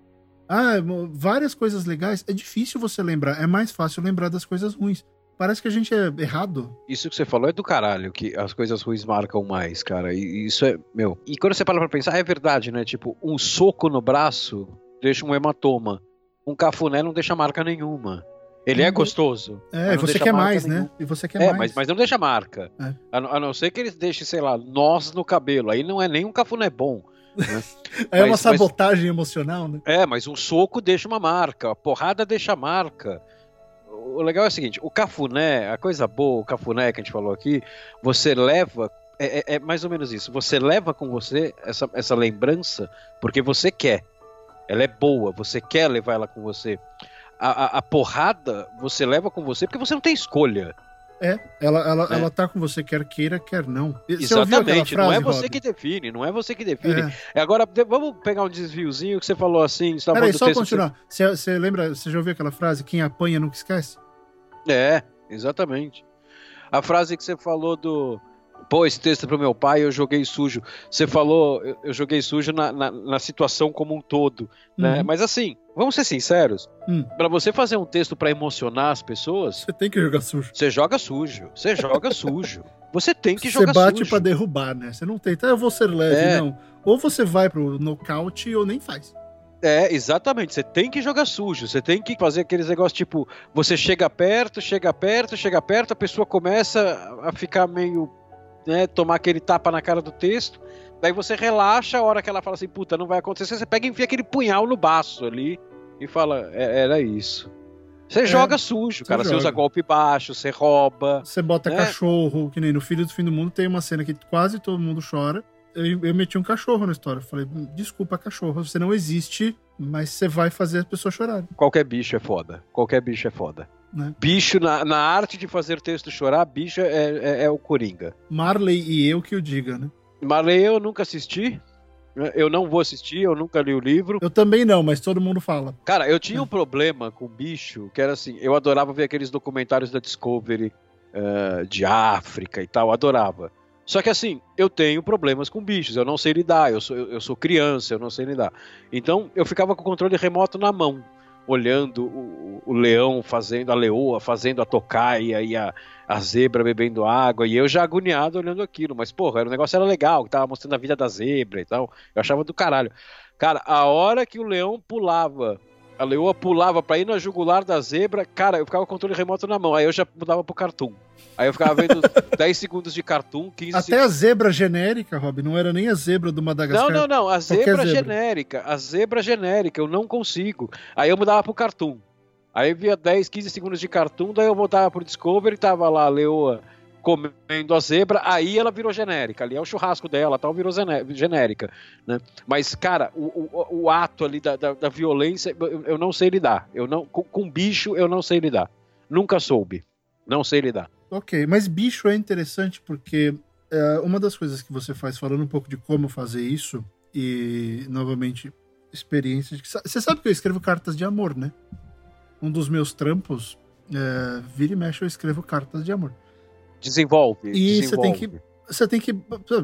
Ah, várias coisas legais. É difícil você lembrar. É mais fácil lembrar das coisas ruins. Parece que a gente é errado. Isso que você falou é do caralho, que as coisas ruins marcam mais, cara. E isso é, meu. E quando você para pra pensar, é verdade, né? Tipo, um soco no braço deixa um hematoma. Um cafuné não deixa marca nenhuma. Ele é Uhum. gostoso. É, mas você quer mais, né? E você quer É, mais. mas, mas não deixa marca. É. A, não- a não ser que eles deixem, sei lá, nós no cabelo. Aí não é nem um cafuné bom. É uma mas- sabotagem emocional, né? É, mas um soco deixa uma marca, a porrada deixa marca. O legal é o seguinte: o cafuné, a coisa boa, o cafuné que a gente falou aqui, você leva. É, é- é mais ou menos isso. Você leva com você essa, essa lembrança porque você quer. Ela é boa, você quer levar ela com você. A, a- porrada você leva com você porque você não tem escolha. É, ela, ela, É. ela tá com você, quer queira, quer não. Você Exatamente, não é frase, você Rob? que define, não é você que define. É. Agora, de- vamos pegar um desviozinho que você falou assim. Você Peraí, só continuar. Você, você lembra, você já ouviu aquela frase? Quem apanha nunca esquece? É, exatamente. A frase que você falou do. Pô, esse texto é pro meu pai, eu joguei sujo. Você falou, eu, eu joguei sujo na, na, na situação como um todo, né? Uhum. Mas assim, vamos ser sinceros. Hum. Pra você fazer um texto pra emocionar as pessoas, Você tem que jogar sujo. você joga sujo. Você joga sujo. Você tem que Você jogar bate sujo. pra derrubar, né? Você não tenta, ah, eu vou ser leve, É. não. Ou você vai pro nocaute ou nem faz. É, exatamente. Você tem que jogar sujo. Você tem que fazer aqueles negócios tipo: você chega perto, chega perto, chega perto, a pessoa começa a ficar meio. Né, tomar aquele tapa na cara do texto. Daí você relaxa a hora que ela fala assim: puta, não vai acontecer. Você pega e enfia aquele punhal no baço ali e fala: "É, era isso. Você joga sujo, cara. Você usa golpe baixo, você rouba. Você bota É. cachorro, que nem no Filho do Fim do Mundo tem uma cena que quase todo mundo chora. Eu, eu meti um cachorro na história. Eu Falei, desculpa, cachorro, você não existe, mas você vai fazer as pessoas chorarem. Qualquer bicho é foda. Qualquer bicho é foda. Né? Bicho, na, na arte de fazer texto chorar, bicho é, é- é o Coringa. Marley e eu que o diga, né? Marley eu nunca assisti. Eu não vou assistir, eu nunca li o livro. Eu também não, mas todo mundo fala. Cara, eu tinha um problema com bicho, que era assim, eu adorava ver aqueles documentários da Discovery eh, de África e tal, adorava. Só que assim, eu tenho problemas com bichos, eu não sei lidar, eu sou, eu sou criança, eu não sei lidar. Então eu ficava com o controle remoto na mão, olhando o, o leão fazendo, a leoa fazendo a tocaia e a, a zebra bebendo água, e eu já agoniado olhando aquilo, mas porra, o negócio era legal, tava mostrando a vida da zebra e tal, eu achava do caralho. Cara, a hora que o leão pulava, a leoa pulava pra ir na jugular da zebra, cara, eu ficava com o controle remoto na mão, aí eu já mudava pro cartoon. Aí eu ficava vendo 10 segundos de cartoon, 15 Até a zebra genérica, Rob, não era nem a zebra do Madagascar. não, não, não. A zebra, zebra. genérica. A zebra genérica, eu não consigo. Aí eu mudava pro cartoon. Aí via 10, 15 segundos de cartoon, daí eu voltava pro Discovery, tava lá a leoa comendo a zebra, aí ela virou genérica. Ali é o churrasco dela, tal, virou genérica. Né? Mas, cara, o, o, o ato ali da, da, da violência, eu, não sei lidar. Eu não, com, com, bicho, eu não sei lidar. Nunca soube. Não sei lidar. Ok, mas bicho é interessante porque é, uma das coisas que você faz, falando um pouco de como fazer isso, e novamente, experiências. Você sabe que eu escrevo cartas de amor, né? Um dos meus trampos, é, vira e mexe, eu escrevo cartas de amor. Desenvolve. E você tem que. Você tem que.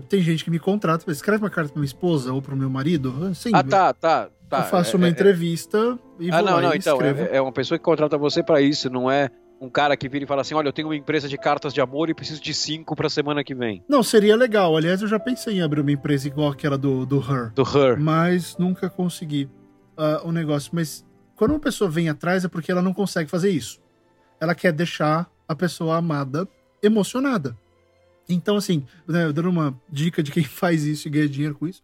Tem gente que me contrata, escreve uma carta pra minha esposa ou pro meu marido. Sim, ah, tá, tá. tá. Eu faço é, uma é, é. entrevista e ah, vou não, não, então, é, é, uma pessoa que contrata você para isso, não é um cara que vira e fala assim: Olha, eu tenho uma empresa de cartas de amor e preciso de cinco pra semana que vem. Não, seria legal. Aliás, eu já pensei em abrir uma empresa igual aquela do, do Her. Do Her. Mas nunca consegui uh, o negócio. Mas quando uma pessoa vem atrás é porque ela não consegue fazer isso. Ela quer deixar a pessoa amada emocionada. Então, assim, né, dando uma dica de quem faz isso e ganha dinheiro com isso,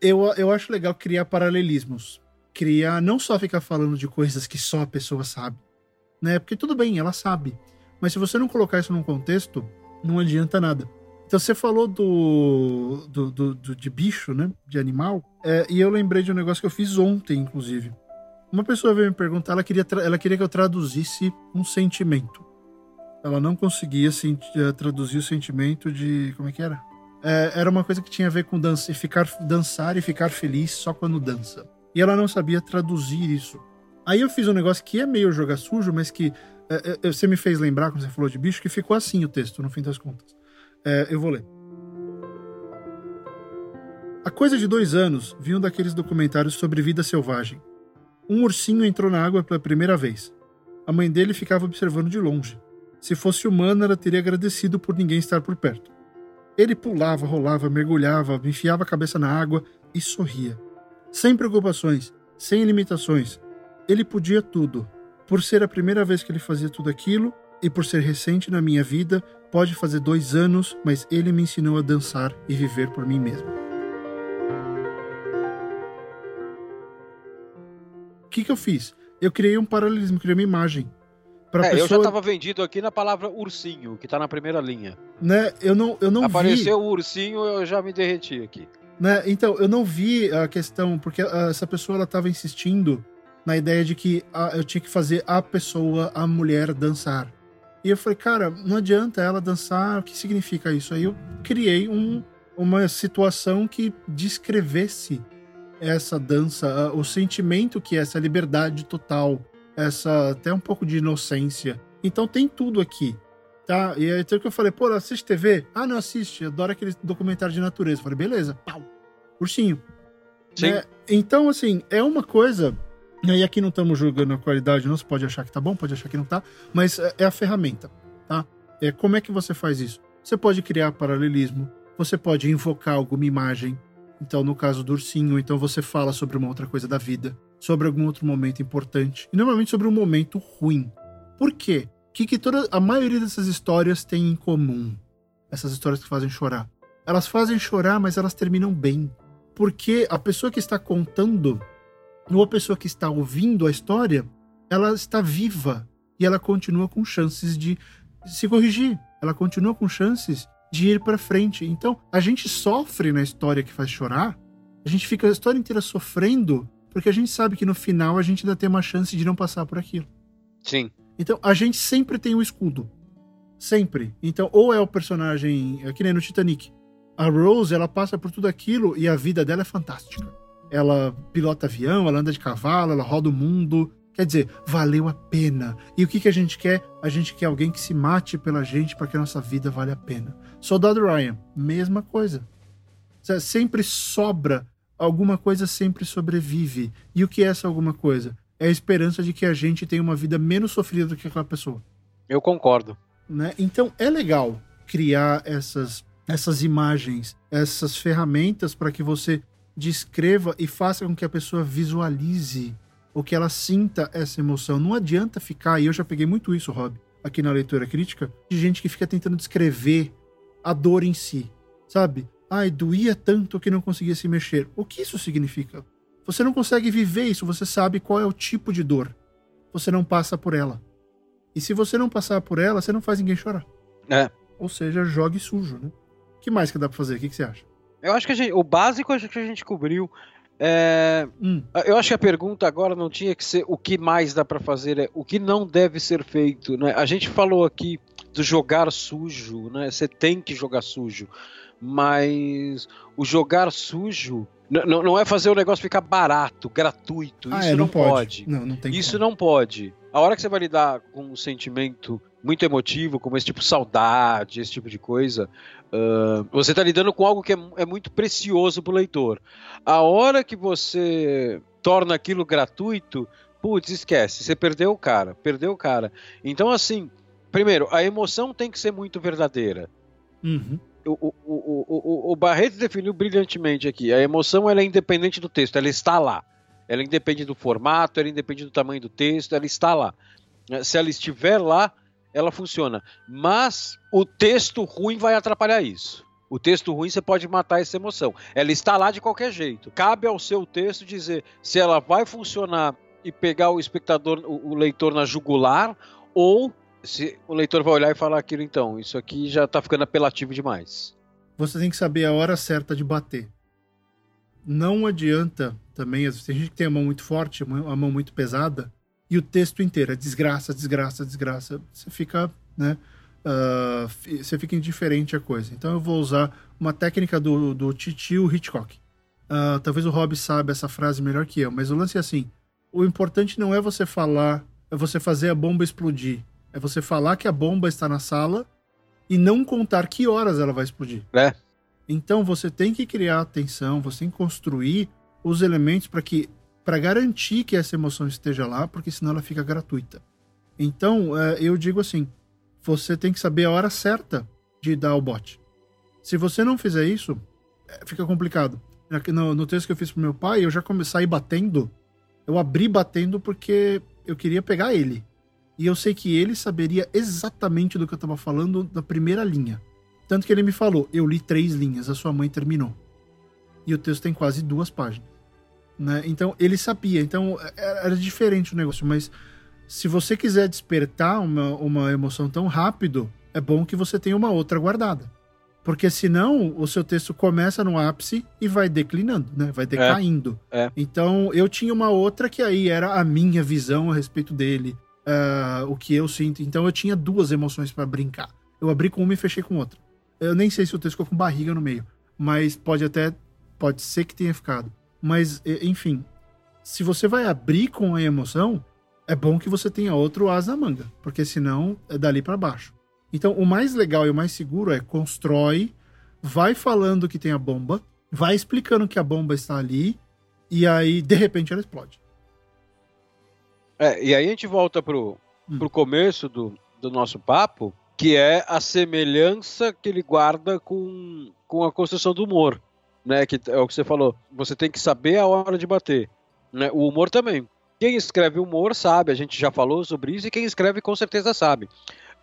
eu, eu acho legal criar paralelismos. Criar, não só ficar falando de coisas que só a pessoa sabe, né? Porque tudo bem, ela sabe. Mas se você não colocar isso num contexto, não adianta nada. Então você falou do, do, do, do de bicho, né? De animal. É, e eu lembrei de um negócio que eu fiz ontem, inclusive. Uma pessoa veio me perguntar, ela queria, ela queria que eu traduzisse um sentimento ela não conseguia eh, traduzir o sentimento de. Como é que era? É, era uma coisa que tinha a ver com dança, e ficar, dançar e ficar feliz só quando dança. E ela não sabia traduzir isso. Aí eu fiz um negócio que é meio jogar sujo, mas que é, você me fez lembrar, quando você falou de bicho, que ficou assim o texto, no fim das contas. É, eu vou ler. Há coisa de dois anos, vi um daqueles documentários sobre vida selvagem. Um ursinho entrou na água pela primeira vez. A mãe dele ficava observando de longe. Se fosse humana, ela teria agradecido por ninguém estar por perto. Ele pulava, rolava, mergulhava, enfiava a cabeça na água e sorria. Sem preocupações, sem limitações. Ele podia tudo. Por ser a primeira vez que ele fazia tudo aquilo, e por ser recente na minha vida, pode fazer dois anos, mas ele me ensinou a dançar e viver por mim mesmo. O que, que eu fiz? Eu criei um paralelismo, criei uma imagem. Pra é, pessoa... eu já estava vendido aqui na palavra ursinho, que está na primeira linha. Né, eu não, eu não Apareceu vi... o ursinho, eu já me derreti aqui. Né, então, eu não vi a questão, porque uh, essa pessoa ela estava insistindo na ideia de que uh, eu tinha que fazer a pessoa, a mulher, dançar. E eu falei, cara, não adianta ela dançar, o que significa isso? Aí eu criei um, uma situação que descrevesse essa dança, uh, o sentimento que é essa liberdade total, essa até um pouco de inocência. Então tem tudo aqui. Tá? E aí então que eu falei, pô, assiste TV? Ah, não assiste, adoro aquele documentário de natureza. Eu falei, beleza, pau. Ursinho. Sim. É, então, assim, é uma coisa. E aqui não estamos julgando a qualidade, não. Você pode achar que tá bom, pode achar que não tá. Mas é, é a ferramenta, tá? É, como é que você faz isso? Você pode criar paralelismo, você pode invocar alguma imagem. Então, no caso do ursinho, então você fala sobre uma outra coisa da vida sobre algum outro momento importante. E normalmente sobre um momento ruim. Por quê? O que, que toda a maioria dessas histórias tem em comum? Essas histórias que fazem chorar. Elas fazem chorar, mas elas terminam bem. Porque a pessoa que está contando, ou a pessoa que está ouvindo a história, ela está viva e ela continua com chances de se corrigir. Ela continua com chances de ir para frente. Então, a gente sofre na história que faz chorar, a gente fica a história inteira sofrendo porque a gente sabe que no final a gente ainda tem uma chance de não passar por aquilo. Sim. Então a gente sempre tem o um escudo. Sempre. Então, ou é o personagem, é que nem no Titanic. A Rose, ela passa por tudo aquilo e a vida dela é fantástica. Ela pilota avião, ela anda de cavalo, ela roda o mundo. Quer dizer, valeu a pena. E o que, que a gente quer? A gente quer alguém que se mate pela gente para que a nossa vida vale a pena. Soldado Ryan, mesma coisa. Sempre sobra alguma coisa sempre sobrevive. E o que é essa alguma coisa? É a esperança de que a gente tenha uma vida menos sofrida do que aquela pessoa. Eu concordo. Né? Então é legal criar essas, essas imagens, essas ferramentas para que você descreva e faça com que a pessoa visualize ou que ela sinta essa emoção. Não adianta ficar, e eu já peguei muito isso, Rob, aqui na leitura crítica, de gente que fica tentando descrever a dor em si, sabe? Ai, doía tanto que não conseguia se mexer. O que isso significa? Você não consegue viver isso, você sabe qual é o tipo de dor. Você não passa por ela. E se você não passar por ela, você não faz ninguém chorar. É. Ou seja, jogue sujo, né? O que mais que dá pra fazer? O que, que você acha? Eu acho que gente, o básico acho que a gente cobriu. É, hum. Eu acho que a pergunta agora não tinha que ser o que mais dá para fazer, é o que não deve ser feito. Né? A gente falou aqui do jogar sujo, né? Você tem que jogar sujo, mas o jogar sujo não, não é fazer o negócio ficar barato, gratuito. Ah, Isso é, não, não, pode. pode. Não, não tem Isso como. não pode. A hora que você vai lidar com um sentimento muito emotivo, como esse tipo de saudade, esse tipo de coisa, uh, você está lidando com algo que é, é muito precioso para o leitor. A hora que você torna aquilo gratuito, putz, esquece, você perdeu o cara, perdeu o cara. Então, assim, primeiro, a emoção tem que ser muito verdadeira. Uhum. O, o, o, o, Barreto definiu brilhantemente aqui. A emoção ela é independente do texto, ela está lá. Ela independe do formato, ela independe do tamanho do texto, ela está lá. Se ela estiver lá, ela funciona. Mas o texto ruim vai atrapalhar isso. O texto ruim você pode matar essa emoção. Ela está lá de qualquer jeito. Cabe ao seu texto dizer se ela vai funcionar e pegar o espectador, o leitor na jugular, ou se o leitor vai olhar e falar aquilo, então, isso aqui já está ficando apelativo demais. Você tem que saber a hora certa de bater. Não adianta também, tem gente que tem a mão muito forte, a mão muito pesada, e o texto inteiro é desgraça, desgraça, desgraça. Você fica, né? Uh, você fica indiferente à coisa. Então eu vou usar uma técnica do, do Titio Hitchcock. Uh, talvez o Rob saiba essa frase melhor que eu, mas o lance é assim: o importante não é você falar, é você fazer a bomba explodir. É você falar que a bomba está na sala e não contar que horas ela vai explodir. É. Então você tem que criar atenção, você tem que construir os elementos para que para garantir que essa emoção esteja lá, porque senão ela fica gratuita. Então, é, eu digo assim: você tem que saber a hora certa de dar o bote. Se você não fizer isso, é, fica complicado. No, no texto que eu fiz pro meu pai, eu já comecei batendo. Eu abri batendo porque eu queria pegar ele. E eu sei que ele saberia exatamente do que eu estava falando na primeira linha. Tanto que ele me falou: eu li três linhas, a sua mãe terminou. E o texto tem quase duas páginas. Né? Então ele sabia, então é, era diferente o negócio, mas se você quiser despertar uma, uma emoção tão rápido, é bom que você tenha uma outra guardada. Porque senão o seu texto começa no ápice e vai declinando, né? Vai decaindo. É, é. Então eu tinha uma outra que aí era a minha visão a respeito dele, uh, o que eu sinto. Então eu tinha duas emoções para brincar. Eu abri com uma e fechei com outra. Eu nem sei se o texto ficou com barriga no meio, mas pode até pode ser que tenha ficado. Mas, enfim, se você vai abrir com a emoção, é bom que você tenha outro as na manga, porque senão é dali para baixo. Então, o mais legal e o mais seguro é constrói, vai falando que tem a bomba, vai explicando que a bomba está ali, e aí, de repente, ela explode. É, e aí a gente volta pro, hum. pro começo do, do nosso papo, que é a semelhança que ele guarda com, com a construção do humor né? Que é o que você falou. Você tem que saber a hora de bater. Né? O humor também. Quem escreve humor sabe, a gente já falou sobre isso, e quem escreve com certeza sabe.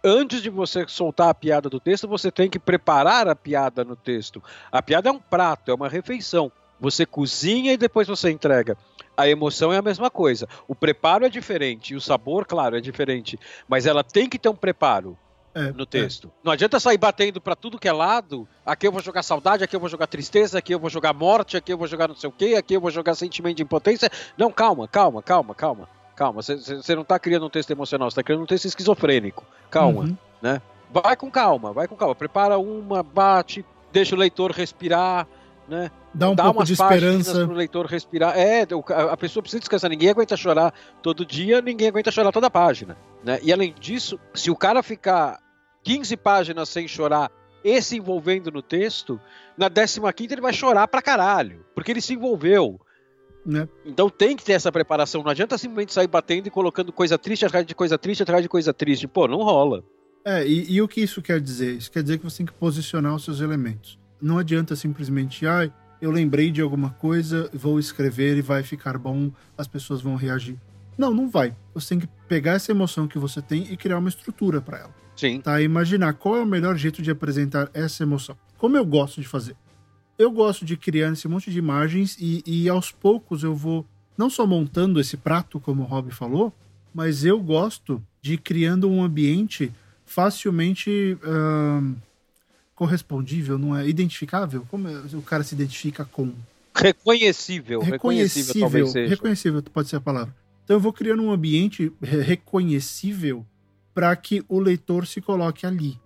Antes de você soltar a piada do texto, você tem que preparar a piada no texto. A piada é um prato, é uma refeição. Você cozinha e depois você entrega. A emoção é a mesma coisa. O preparo é diferente, e o sabor, claro, é diferente. Mas ela tem que ter um preparo é, no é. texto. É. Não adianta sair batendo para tudo que é lado. Aqui eu vou jogar saudade, aqui eu vou jogar tristeza, aqui eu vou jogar morte, aqui eu vou jogar não sei o quê, aqui eu vou jogar sentimento de impotência. Não, calma, calma, calma, calma. Calma, você não tá criando um texto emocional, você tá criando um texto esquizofrênico. Calma, uhum. né? Vai com calma, vai com calma. Prepara uma, bate, deixa o leitor respirar, né? Dá um Dá pouco de esperança para o leitor respirar. É, a pessoa precisa descansar. Ninguém aguenta chorar todo dia, ninguém aguenta chorar toda a página, né? E além disso, se o cara ficar 15 páginas sem chorar e se envolvendo no texto, na 15 ele vai chorar pra caralho, porque ele se envolveu. Né? Então tem que ter essa preparação. Não adianta simplesmente sair batendo e colocando coisa triste atrás de coisa triste atrás de coisa triste. Pô, não rola. É, e, e o que isso quer dizer? Isso quer dizer que você tem que posicionar os seus elementos. Não adianta simplesmente, ah, eu lembrei de alguma coisa, vou escrever e vai ficar bom, as pessoas vão reagir. Não, não vai. Você tem que pegar essa emoção que você tem e criar uma estrutura para ela. Sim. Tá? Imaginar qual é o melhor jeito de apresentar essa emoção. Como eu gosto de fazer. Eu gosto de criar esse monte de imagens e, e aos poucos eu vou não só montando esse prato, como o Rob falou, mas eu gosto de ir criando um ambiente facilmente uh, correspondível, não é identificável? Como é, o cara se identifica com? Reconhecível. Reconhecível, reconhecível, reconhecível pode ser a palavra. Então eu vou criando um ambiente reconhecível para que o leitor se coloque ali.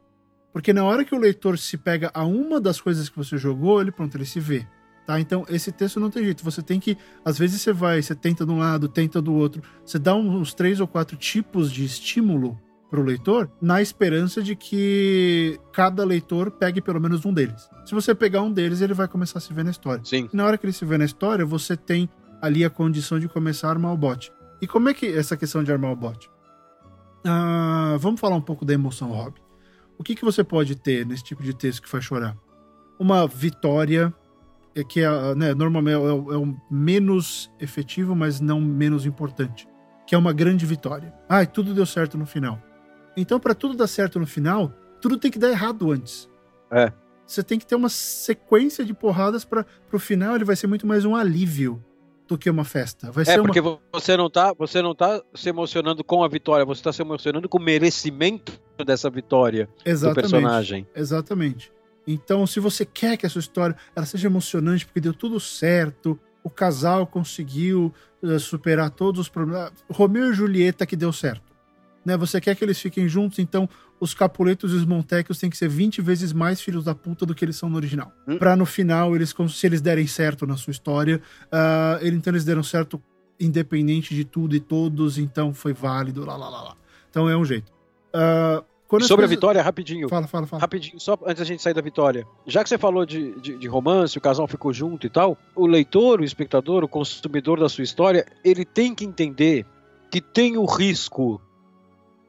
Porque na hora que o leitor se pega a uma das coisas que você jogou, ele pronto, ele se vê. Tá? Então, esse texto não tem jeito. Você tem que. Às vezes você vai, você tenta de um lado, tenta do outro. Você dá uns três ou quatro tipos de estímulo para o leitor, na esperança de que cada leitor pegue pelo menos um deles. Se você pegar um deles, ele vai começar a se ver na história. Sim. E na hora que ele se vê na história, você tem ali a condição de começar a armar o bot. E como é que essa questão de armar o bot? Ah, vamos falar um pouco da emoção, Rob. O que, que você pode ter nesse tipo de texto que faz chorar? Uma vitória, é que é, né, normalmente é, é o menos efetivo, mas não menos importante. Que é uma grande vitória. Ah, tudo deu certo no final. Então, para tudo dar certo no final, tudo tem que dar errado antes. É. Você tem que ter uma sequência de porradas para o final ele vai ser muito mais um alívio do que uma festa. Vai é, ser porque uma... você não tá, você não tá se emocionando com a vitória, você está se emocionando com o merecimento dessa vitória Exatamente. do personagem. Exatamente. Então, se você quer que a sua história ela seja emocionante porque deu tudo certo, o casal conseguiu uh, superar todos os problemas, Romeu e Julieta que deu certo. Né? Você quer que eles fiquem juntos, então os Capuletos e os Montecchios têm que ser 20 vezes mais filhos da puta do que eles são no original. Hum. Pra no final, eles, se eles derem certo na sua história, uh, então eles deram certo independente de tudo e todos, então foi válido, lá, lá, lá, lá. Então é um jeito. Uh, sobre coisas... a vitória, rapidinho. Fala, fala, fala. Rapidinho, só antes da gente sair da vitória. Já que você falou de, de, de, romance, o casal ficou junto e tal, o leitor, o espectador, o consumidor da sua história, ele tem que entender que tem o risco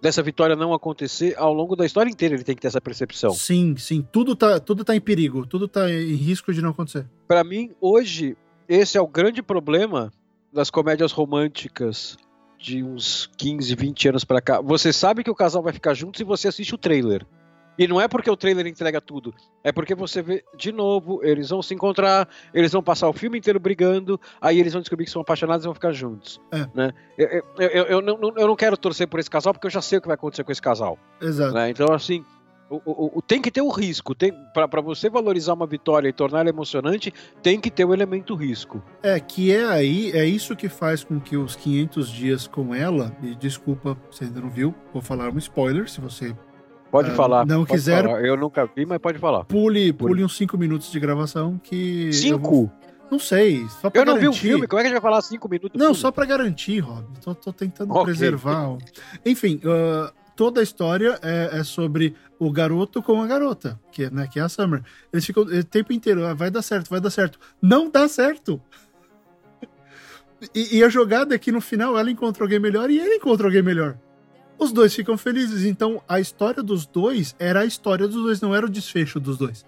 dessa vitória não acontecer ao longo da história inteira. Ele tem que ter essa percepção. Sim, sim. Tudo tá, tudo tá em perigo, tudo tá em risco de não acontecer. Para mim, hoje, esse é o grande problema das comédias românticas de uns 15, 20 anos para cá. Você sabe que o casal vai ficar junto se você assiste o trailer. E não é porque o trailer entrega tudo, é porque você vê de novo, eles vão se encontrar, eles vão passar o filme inteiro brigando, aí eles vão descobrir que são apaixonados e vão ficar juntos. É. Né? Eu, eu, eu, eu, não, eu não quero torcer por esse casal porque eu já sei o que vai acontecer com esse casal. Exato. Né? Então, assim, o, o, o, tem que ter o risco. Para você valorizar uma vitória e tornar ela emocionante, tem que ter o elemento risco. É, que é aí, é isso que faz com que os 500 dias com ela, e desculpa, você ainda não viu, vou falar um spoiler, se você Pode uh, falar. Não pode quiser. Falar. Eu nunca vi, mas pode falar. Pule, pule uns 5 minutos de gravação que. Cinco? Vou... Não sei. Só pra eu não garantir. vi o filme, como é que a gente vai falar 5 minutos? Não, só pra garantir, Rob. Tô, tô tentando okay. preservar. Enfim, uh, toda a história é, é, sobre o garoto com a garota, que, né, que é a Summer. Eles ficam o tempo inteiro, ah, vai dar certo, vai dar certo. Não dá certo! E, e, a jogada é que no final ela encontra alguém melhor e ele encontra alguém melhor os dois ficam felizes. Então a história dos dois era a história dos dois, não era o desfecho dos dois.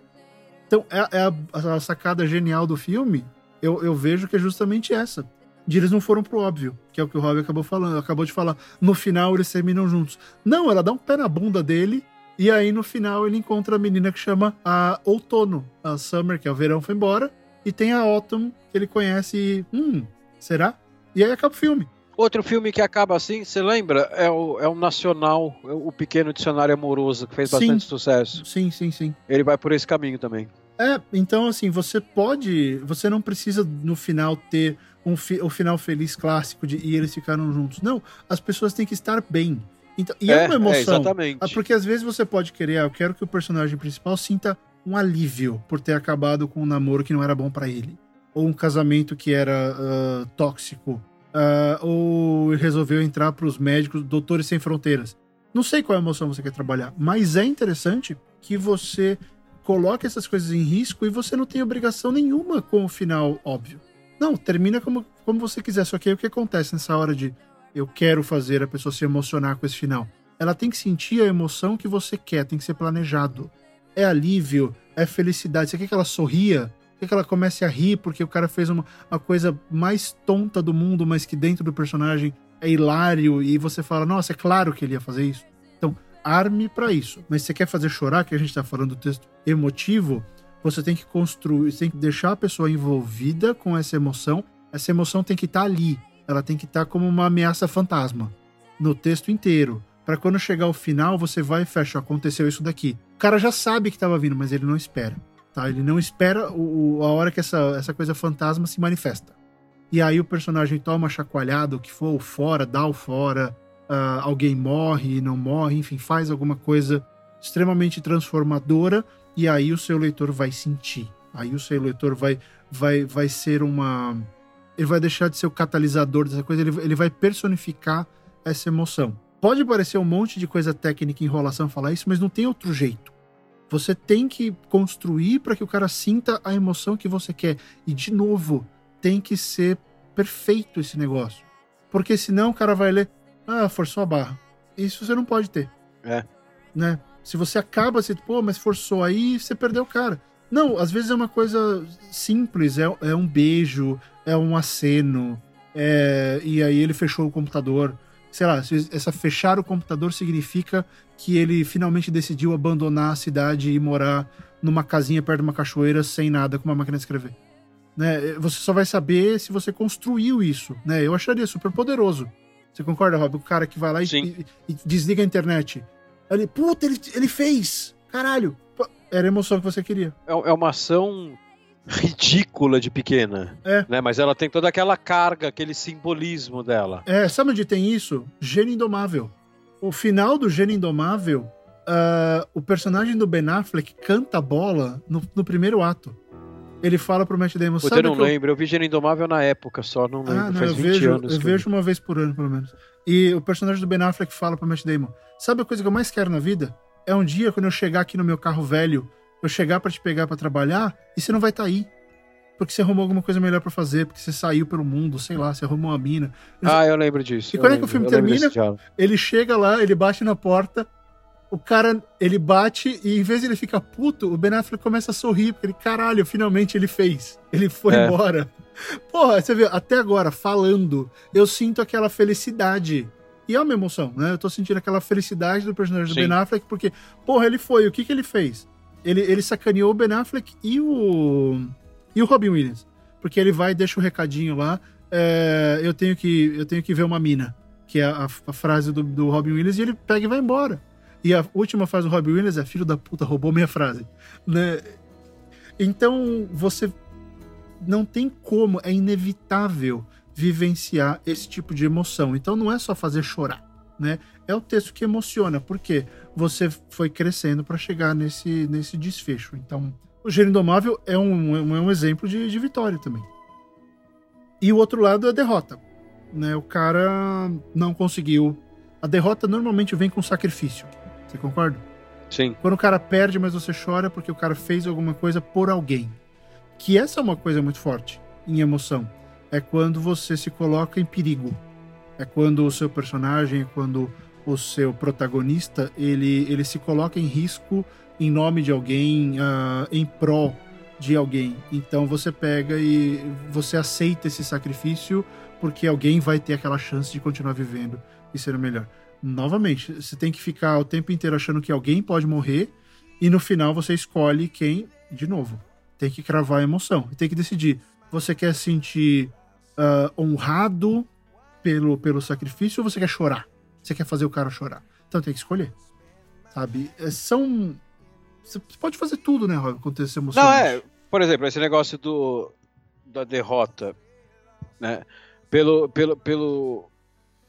Então é, é a, a, sacada genial do filme. Eu, eu vejo que é justamente essa. De eles não foram pro óbvio, que é o que o Rob acabou falando, acabou de falar. No final eles terminam juntos. Não, ela dá um pé na bunda dele e aí no final ele encontra a menina que chama a Outono, a Summer, que é o verão, foi embora, e tem a Autumn que ele conhece e, hum, será? E aí acaba o filme. Outro filme que acaba assim, você lembra? É o, é o Nacional, é o Pequeno Dicionário Amoroso, que fez sim. bastante sucesso. Sim, sim, sim. Ele vai por esse caminho também. É, então assim, você pode. Você não precisa no final ter um fi, o final feliz clássico de e eles ficaram juntos. Não, as pessoas têm que estar bem. Então, e é, é uma emoção. É, exatamente. Ah, porque às vezes você pode querer, ah, eu quero que o personagem principal sinta um alívio por ter acabado com um namoro que não era bom para ele. Ou um casamento que era uh, tóxico uh, ou resolveu entrar para os médicos Doutores Sem Fronteiras. Não sei qual emoção você quer trabalhar, mas é interessante que você coloque essas coisas em risco e você não tem obrigação nenhuma com o final óbvio. Não, termina como, como você quiser. Só que aí o que acontece nessa hora de eu quero fazer a pessoa se emocionar com esse final? Ela tem que sentir a emoção que você quer, tem que ser planejado. É alívio, é felicidade. Você quer que ela sorria? Que ela comece a rir porque o cara fez uma, coisa mais tonta do mundo, mas que dentro do personagem é hilário e você fala, nossa, é claro que ele ia fazer isso. Então, arme para isso. Mas se você quer fazer chorar, que a gente tá falando do texto emotivo, você tem que construir, tem que deixar a pessoa envolvida com essa emoção. Essa emoção tem que estar tá ali. Ela tem que estar tá como uma ameaça fantasma no texto inteiro. Para quando chegar o final, você vai e fecha, aconteceu isso daqui. O cara já sabe que tava vindo, mas ele não espera. Tá? Ele não espera o, o, a hora que essa, essa coisa fantasma se manifesta. E aí o personagem toma chacoalhado, o que for, o fora, dá o fora, uh, alguém morre, não morre, enfim, faz alguma coisa extremamente transformadora, e aí o seu leitor vai sentir. Aí o seu leitor vai, vai, vai ser uma. Ele vai deixar de ser o catalisador dessa coisa, ele, ele vai personificar essa emoção. Pode parecer um monte de coisa técnica, enrolação falar isso, mas não tem outro jeito. Você tem que construir para que o cara sinta a emoção que você quer. E, de novo, tem que ser perfeito esse negócio. Porque senão o cara vai ler, ah, forçou a barra. Isso você não pode ter. É. Né? Se você acaba assim, pô, mas forçou aí, você perdeu o cara. Não, às vezes é uma coisa simples, é, é um beijo, é um aceno, é, e aí ele fechou o computador. Sei lá, essa fechar o computador significa que ele finalmente decidiu abandonar a cidade e morar numa casinha perto de uma cachoeira sem nada com uma máquina de escrever. Né? Você só vai saber se você construiu isso. Né? Eu acharia super poderoso. Você concorda, Rob? O cara que vai lá e, e, e desliga a internet. Ele, puta, ele, ele fez! Caralho! Era a emoção que você queria. É, é uma ação ridícula de pequena. É. Né? Mas ela tem toda aquela carga, aquele simbolismo dela. É, sabe onde tem isso? Gênio Indomável. O final do Gênio Indomável, uh, o personagem do Ben Affleck canta a bola no, no primeiro ato. Ele fala pro Matt Damon, Puta, eu não lembro, eu... eu vi Gênio Indomável na época só, não lembro, ah, não, faz eu 20 vejo, anos. Eu vejo uma vez por ano, pelo menos. E o personagem do Ben Affleck fala pro Matt Damon, sabe a coisa que eu mais quero na vida? é um dia quando eu chegar aqui no meu carro velho, eu chegar para te pegar para trabalhar e você não vai estar tá aí. Porque você arrumou alguma coisa melhor para fazer, porque você saiu pelo mundo, sei lá, você arrumou uma mina. Ah, eu lembro disso. E quando é que o filme termina? Ele chega lá, ele bate na porta, o cara, ele bate e em vez de ele ficar puto, o Ben Affleck começa a sorrir, porque ele, caralho, finalmente ele fez. Ele foi é. embora. Porra, você vê, até agora, falando, eu sinto aquela felicidade e é uma emoção, né? Eu tô sentindo aquela felicidade do personagem Sim. do Ben Affleck, porque, porra, ele foi. O que que ele fez? Ele, ele sacaneou o Ben Affleck e o. E o Robin Williams. Porque ele vai e deixa um recadinho lá. É, eu, tenho que, eu tenho que ver uma mina. Que é a, a frase do, do Robin Williams, e ele pega e vai embora. E a última frase do Robin Williams é: Filho da puta, roubou minha frase. Né? Então, você não tem como, é inevitável vivenciar esse tipo de emoção. Então não é só fazer chorar, né? É o texto que emociona, porque você foi crescendo para chegar nesse, nesse desfecho. Então, o Gênio Indomável é um, é um exemplo de, de vitória também. E o outro lado é a derrota. Né? O cara não conseguiu. A derrota normalmente vem com sacrifício. Você concorda? Sim. Quando o cara perde, mas você chora porque o cara fez alguma coisa por alguém. Que essa é uma coisa muito forte em emoção é quando você se coloca em perigo. É quando o seu personagem, é quando o seu protagonista, ele, ele se coloca em risco em nome de alguém, uh, em prol de alguém. Então você pega e você aceita esse sacrifício porque alguém vai ter aquela chance de continuar vivendo e ser o melhor. Novamente, você tem que ficar o tempo inteiro achando que alguém pode morrer e no final você escolhe quem, de novo, tem que cravar a emoção tem que decidir. Você quer sentir uh, honrado pelo, pelo sacrifício ou você quer chorar? Você quer fazer o cara chorar? Então tem que escolher. Sabe? É, são. Você pode fazer tudo, né, Rob, acontecer emoções. Não, é. Por exemplo, esse negócio do, da derrota, né? Pelo, pelo, pelo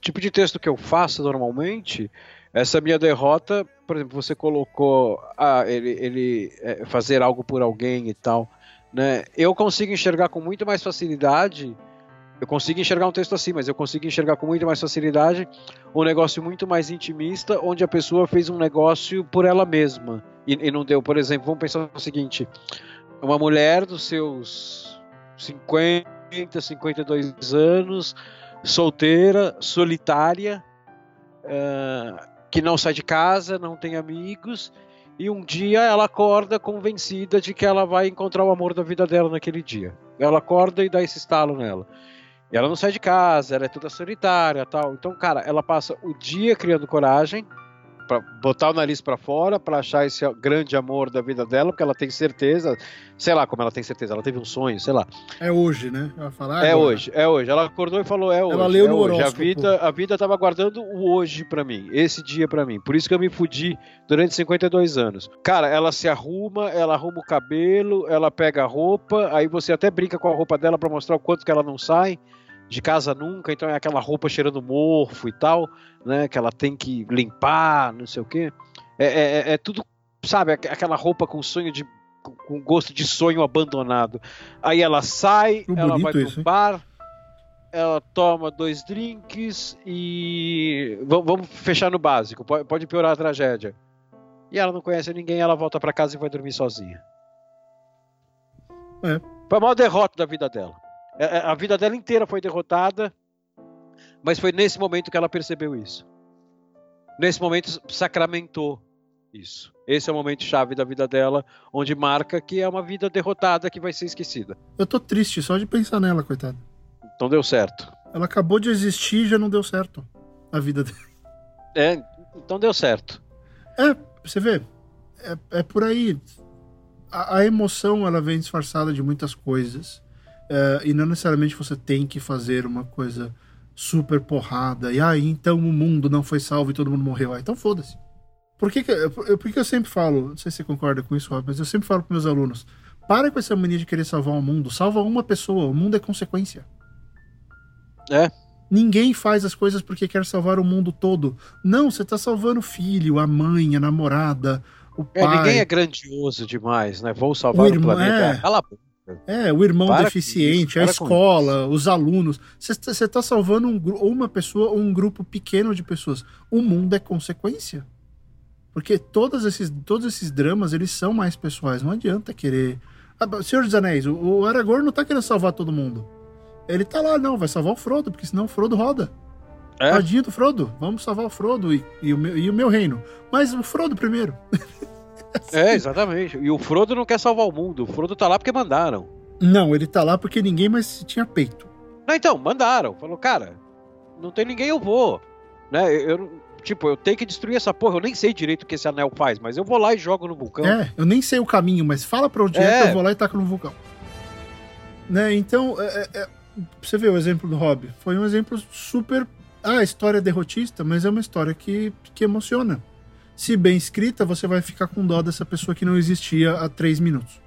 tipo de texto que eu faço normalmente, essa minha derrota, por exemplo, você colocou ah, ele, ele é, fazer algo por alguém e tal, né? Eu consigo enxergar com muito mais facilidade eu consigo enxergar um texto assim, mas eu consigo enxergar com muito mais facilidade um negócio muito mais intimista, onde a pessoa fez um negócio por ela mesma e, e não deu. Por exemplo, vamos pensar o seguinte: uma mulher dos seus 50, 52 anos, solteira, solitária, uh, que não sai de casa, não tem amigos, e um dia ela acorda convencida de que ela vai encontrar o amor da vida dela naquele dia. Ela acorda e dá esse estalo nela. E ela não sai de casa, ela é toda solitária tal. Então, cara, ela passa o dia criando coragem para botar o nariz para fora, para achar esse grande amor da vida dela, porque ela tem certeza, sei lá como ela tem certeza, ela teve um sonho, sei lá. É hoje, né? Ela fala, é hoje, é hoje. Ela acordou e falou, é hoje. Ela leu é no hoje. horóscopo. A vida, a vida tava guardando o hoje para mim, esse dia para mim. Por isso que eu me fudi durante 52 anos. Cara, ela se arruma, ela arruma o cabelo, ela pega a roupa, aí você até brinca com a roupa dela para mostrar o quanto que ela não sai de casa nunca, então é aquela roupa cheirando morfo e tal, né? Que ela tem que limpar, não sei o quê. É, é, é tudo, sabe, aquela roupa com sonho de. com gosto de sonho abandonado. Aí ela sai, Que ela vai pro isso, hein? bar, ela toma dois drinks e. Vamos, vamos fechar no básico, pode, piorar a tragédia. E ela não conhece ninguém, ela volta pra casa e vai dormir sozinha. É. Foi a maior derrota da vida dela. É, é, A vida dela inteira foi derrotada, mas foi nesse momento que ela percebeu isso. Nesse momento sacramentou isso. Esse é o momento chave da vida dela, onde marca que é uma vida derrotada que vai ser esquecida. Eu tô triste só de pensar nela, coitada. Então deu certo. Ela acabou de existir e já não deu certo a vida dela. É, então deu certo. É, você vê, é, é por aí. A, a emoção, ela vem disfarçada de muitas coisas. É, e não necessariamente você tem que fazer uma coisa super porrada. E aí, então o mundo não foi salvo e todo mundo morreu. Ah, então foda-se. Por que, que, eu- por que eu sempre falo, não sei se você concorda com isso, Rob, mas eu sempre falo para meus alunos: para com essa mania de querer salvar o mundo. Salva uma pessoa, o mundo é consequência. É. Ninguém faz as coisas porque quer salvar o mundo todo. Não, você tá salvando o filho, a mãe, a namorada, o É, pai. ninguém é grandioso demais, né? Vou salvar O o, irmão- planeta. é. Cala a boca. É, o irmão Para deficiente, isso, a escola, os alunos. Você está salvando um, ou uma pessoa ou um grupo pequeno de pessoas. O mundo é consequência. Porque todos esses, todos esses dramas, eles são mais pessoais. Não adianta querer... Ah, Senhor dos Anéis, o, o Aragorn não tá querendo salvar todo mundo. Ele tá lá, não, vai salvar o Frodo, porque senão o Frodo roda. É. Tadinho do Frodo, vamos salvar o Frodo e, e o, meu, e o meu reino. Mas o Frodo primeiro. É, exatamente. E o Frodo não quer salvar o mundo. O Frodo tá lá porque mandaram. Não, ele tá lá porque ninguém mais tinha peito. Não, então, mandaram. Falou, cara, não tem ninguém, eu vou. Né? Eu, tipo, eu tenho que destruir essa porra. Eu nem sei direito o que esse anel faz, mas eu vou lá e jogo no vulcão. É, eu nem sei o caminho, mas fala pra onde é, É. que eu vou lá e taco no vulcão. Né, então, é, é, é, você vê o exemplo do Hobby. Foi um exemplo super. Ah, a história é derrotista, mas é uma história que, que emociona. Se bem escrita, você vai ficar com dó dessa pessoa que não existia há três minutos.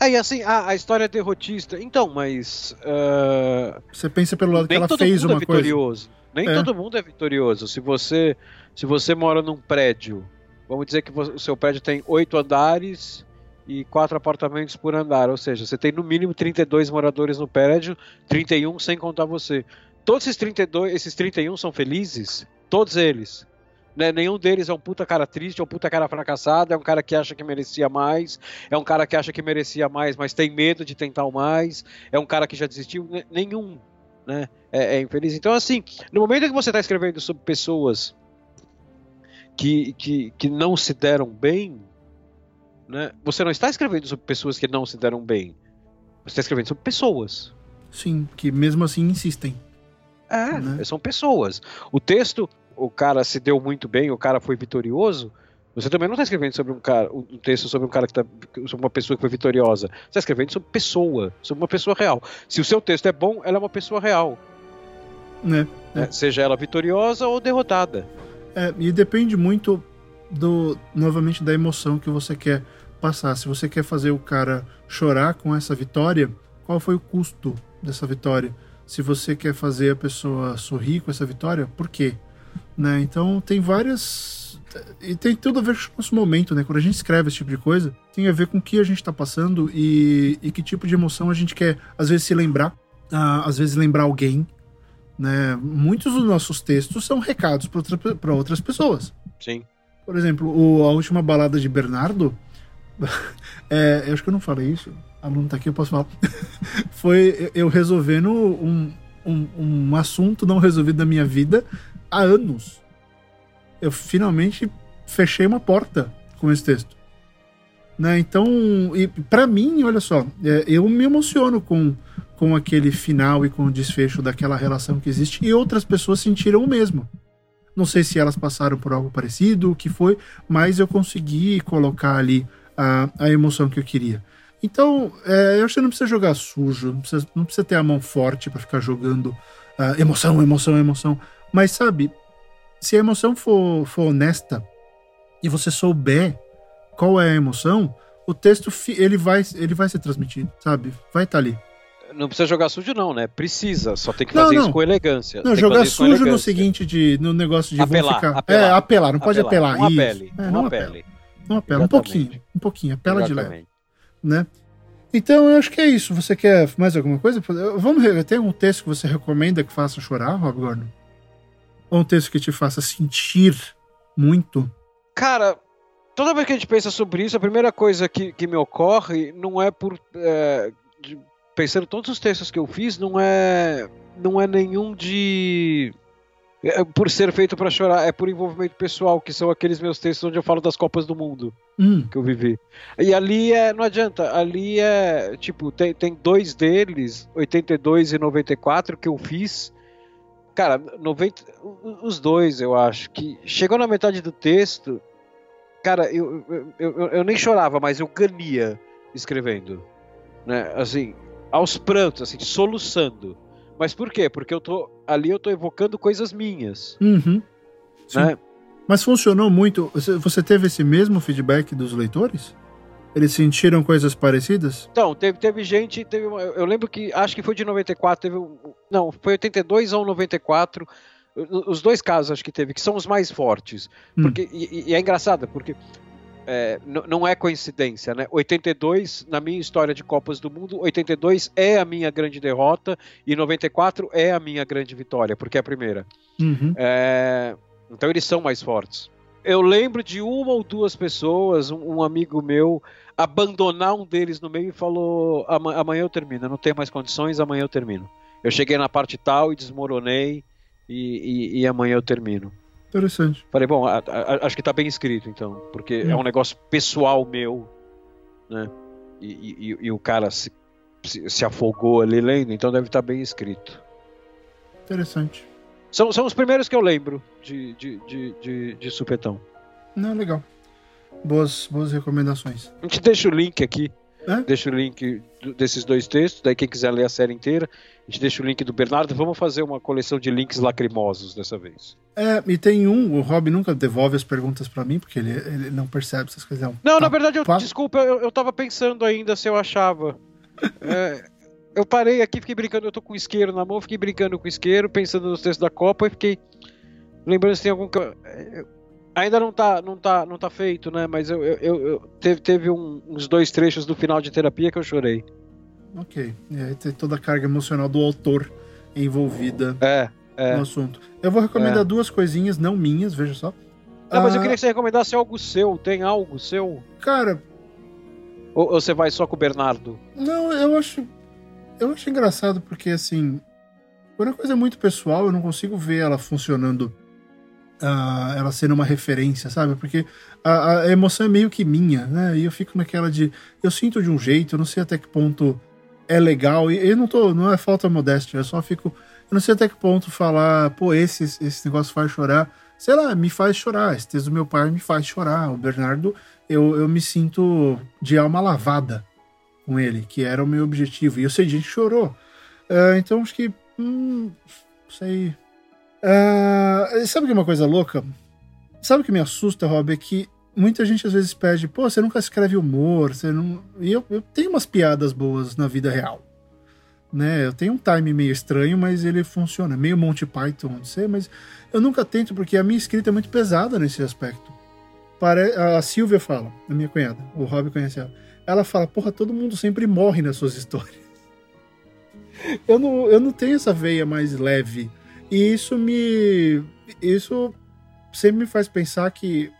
É, e assim, a, a história é derrotista. Então, mas. ah, Você pensa pelo lado que nem ela todo fez mundo uma é coisa. vitorioso. Nem É. todo mundo é vitorioso. Se você, se você mora num prédio, vamos dizer que o seu prédio tem oito andares e quatro apartamentos por andar, ou seja, você tem no mínimo 32 moradores no prédio, 31 sem contar você. Todos esses 32, esses 31 são felizes? Todos eles. Né? Nenhum deles é um puta cara triste, é um puta cara fracassado, é um cara que acha que merecia mais, é um cara que acha que merecia mais, mas tem medo de tentar o mais, é um cara que já desistiu. N- Nenhum né? é, é infeliz. Então, assim, no momento que você está escrevendo sobre pessoas que, que, que não se deram bem, né? você não está escrevendo sobre pessoas que não se deram bem. Você está escrevendo sobre pessoas. Sim, que mesmo assim insistem. É, Né? são pessoas. O texto, o cara se deu muito bem, o cara foi vitorioso. Você também não está escrevendo sobre um cara, um texto sobre um cara que tá, sobre uma pessoa que foi vitoriosa. Você está escrevendo sobre pessoa, sobre uma pessoa real. Se o seu texto é bom, ela é uma pessoa real, Né? né? seja ela vitoriosa ou derrotada. É, e depende muito do novamente da emoção que você quer passar. Se você quer fazer o cara chorar com essa vitória, qual foi o custo dessa vitória? Se você quer fazer a pessoa sorrir com essa vitória, por quê? Né? Então tem várias e tem tudo a ver com o nosso momento, né? Quando a gente escreve esse tipo de coisa, tem a ver com o que a gente está passando e, e que tipo de emoção a gente quer, às vezes, se lembrar, ah, às vezes lembrar alguém, né? Muitos dos nossos textos são recados para outra, outras pessoas. Sim. Por exemplo, o- a última balada de Bernardo, é, eu acho que eu não falei isso, o aluno tá aqui, eu posso falar. Foi eu resolvendo um, um, um assunto não resolvido da minha vida há anos. Eu finalmente fechei uma porta com esse texto. Né? Então, e para mim, olha só, é, eu me emociono com, com aquele final e com o desfecho daquela relação que existe, e outras pessoas sentiram o mesmo. Não sei se elas passaram por algo parecido, o que foi, mas eu consegui colocar ali a, a emoção que eu queria. Então, é, eu acho que não precisa jogar sujo, não precisa, não precisa ter a mão forte para ficar jogando uh, emoção, emoção, emoção. Mas sabe, se a emoção for, for honesta e você souber qual é a emoção, o texto ele vai, ele vai ser transmitido, sabe? Vai estar tá ali. Não precisa jogar sujo, não, né? Precisa, só tem que fazer não, isso com elegância. Não, jogar sujo no seguinte, de, no negócio de apelar, ficar. Apelar, é, apelar, não pode apelar. Não apele. É, não, apele. Não apela, um pouquinho, um pouquinho, apela Exatamente. de leve. Né? Então eu acho que é isso. Você quer mais alguma coisa? Vamos ver, tem um texto que você recomenda que faça chorar, Rob Gordon? Ou um texto que te faça sentir muito? Cara, toda vez que a gente pensa sobre isso, a primeira coisa que, que me ocorre não é por. É, de, pensando todos os textos que eu fiz, não é. Não é nenhum de é por ser feito para chorar, é por envolvimento pessoal, que são aqueles meus textos onde eu falo das Copas do Mundo hum. que eu vivi. E ali é, não adianta, ali é, tipo, tem, tem dois deles, 82 e 94, que eu fiz. Cara, 90, os dois eu acho que chegou na metade do texto, cara, eu, eu, eu, eu nem chorava, mas eu ganhia escrevendo. Né? Assim, aos prantos, assim, soluçando. Mas por quê? Porque eu tô ali eu tô evocando coisas minhas. Uhum. Né? Mas funcionou muito. Você teve esse mesmo feedback dos leitores? Eles sentiram coisas parecidas? Então, teve, teve gente. Teve uma, eu lembro que. Acho que foi de 94. Teve, não, foi 82 ou 94. Os dois casos acho que teve, que são os mais fortes. Hum. Porque, e, e é engraçado, porque é, não é coincidência, né? 82, na minha história de Copas do Mundo, 82 é a minha grande derrota e 94 é a minha grande vitória, porque é a primeira. Uhum. É, então eles são mais fortes. Eu lembro de uma ou duas pessoas, um, um, amigo meu, abandonar um deles no meio e falou: amanhã eu termino, eu não tenho mais condições, amanhã eu termino. Eu cheguei na parte tal e desmoronei e, e, e amanhã eu termino. Interessante. Falei, bom, a, a, acho que tá bem escrito, então, porque hum. é um negócio pessoal meu, né? E, e, e o cara se, se, se, afogou ali lendo, então deve estar tá bem escrito. Interessante. São, são os primeiros que eu lembro de, de, de, de, de supetão. Não, legal. Boas, boas recomendações. A gente deixa o link aqui é? Deixa o link desses dois textos, daí quem quiser ler a série inteira, a gente deixa o link do Bernardo. Vamos fazer uma coleção de links lacrimosos dessa vez. É, e tem um, o Rob nunca devolve as perguntas para mim, porque ele, ele não percebe essas coisas. Não, não tá, na verdade, eu, desculpa, eu, eu tava pensando ainda se eu achava. é, eu parei aqui, fiquei brincando, eu tô com isqueiro na mão, fiquei brincando com isqueiro, pensando nos textos da Copa e fiquei lembrando se tem algum que eu, Ainda não tá, não tá, não tá feito, né? Mas eu, eu, eu teve, teve um, uns dois trechos do final de terapia que eu chorei. Ok. E aí tem toda a carga emocional do autor envolvida é, é. no assunto. Eu vou recomendar é. duas coisinhas, não minhas, veja só. Não, ah, mas eu ah, queria que você recomendasse algo seu. Tem algo seu? Cara. Ou você vai só com o Bernardo? Não, eu acho. Eu acho engraçado porque, assim. Por uma coisa muito pessoal, eu não consigo ver ela funcionando uh, ela sendo uma referência, sabe? Porque a, a, emoção é meio que minha, né? E eu fico naquela de. Eu sinto de um jeito, eu não sei até que ponto é legal. E eu não tô. Não é falta modéstia, eu só fico. Eu não sei até que ponto falar, pô, esse, esse negócio faz chorar. Sei lá, me faz chorar. Esse texto do meu pai me faz chorar. O Bernardo, eu, eu me sinto de alma lavada com ele, que era o meu objetivo. E eu sei gente chorou. Uh, então acho que. Hum, sei. Uh, sabe que é uma coisa louca? Sabe o que me assusta, Rob? É que muita gente às vezes pede, pô, você nunca escreve humor, você não. E eu, eu tenho umas piadas boas na vida real. Né? Eu tenho um time meio estranho, mas ele funciona. Meio Monty Python, não sei, mas eu nunca tento porque a minha escrita é muito pesada nesse aspecto. A Silvia fala, a minha cunhada, o Rob conhece ela. Ela fala, porra, todo mundo sempre morre nas suas histórias. Eu não, eu não tenho essa veia mais leve e isso me. Isso sempre me faz pensar que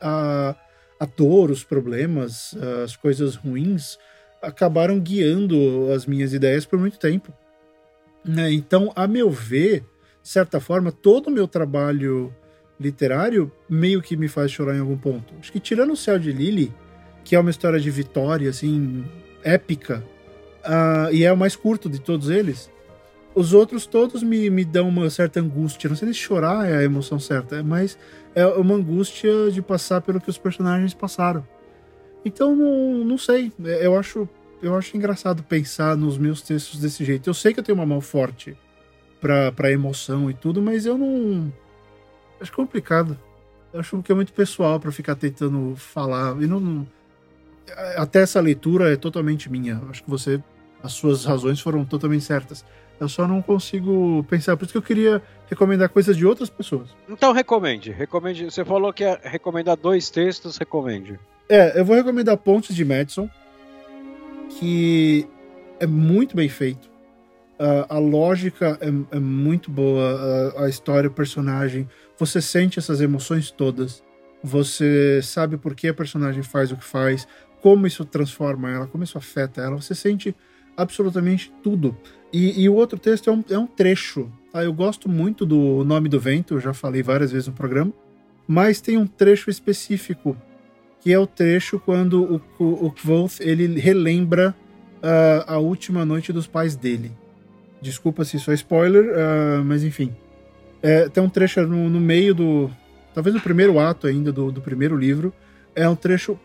a, a dor, os problemas, as coisas ruins acabaram guiando as minhas ideias por muito tempo. Né? Então, a meu ver, de certa forma, todo o meu trabalho literário meio que me faz chorar em algum ponto. Acho que tirando o Céu de Lily, que é uma história de vitória, assim, épica, uh, e é o mais curto de todos eles, Os outros todos me, me dão uma certa angústia. Não sei se chorar é a emoção certa, mas é uma angústia de passar pelo que os personagens passaram. Então, não, não sei. Eu acho, eu acho engraçado pensar nos meus textos desse jeito. Eu sei que eu tenho uma mão forte pra, pra emoção e tudo, mas eu não. Acho complicado. Eu acho que é muito pessoal para ficar tentando falar. E não, não, Até essa leitura é totalmente minha. Acho que você. As suas razões foram totalmente certas. Eu só não consigo pensar. Por isso que eu queria recomendar coisas de outras pessoas. Então recomende. Recomende. Você falou que ia recomendar dois textos, recomende. É, eu vou recomendar Pontes de Madison, que é muito bem feito. Uh, a lógica é, é muito boa, uh, a história, o personagem. Você sente essas emoções todas. Você sabe por que a personagem faz o que faz, como isso transforma ela, como isso afeta ela. Você sente absolutamente tudo. E, e o outro texto é um, é um trecho. Tá? Eu gosto muito do Nome do Vento, eu já falei várias vezes no programa, mas tem um trecho específico, que é o trecho quando o, o, o ele relembra uh, a última noite dos pais dele. Desculpa se isso é spoiler, uh, mas enfim. É, tem um trecho no, no, meio do. Talvez no primeiro ato ainda do, do primeiro livro. É um trecho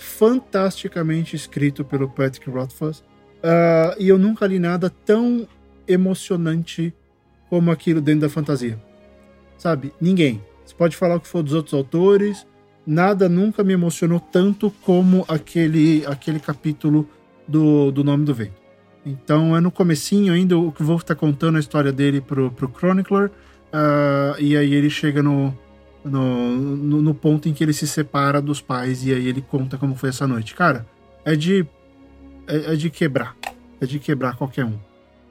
fantasticamente escrito pelo Patrick Rothfuss Uh, e eu nunca li nada tão emocionante como aquilo dentro da fantasia. Sabe? Ninguém. Você pode falar o que for dos outros autores, nada nunca me emocionou tanto como aquele, aquele capítulo do, do Nome do Vento. Então é no comecinho ainda o que vou estar tá contando a história dele pro, pro Chronicler, uh, e aí ele chega no, no, no, no ponto em que ele se separa dos pais, e aí ele conta como foi essa noite. Cara, é de é, é, de quebrar. É de quebrar qualquer um.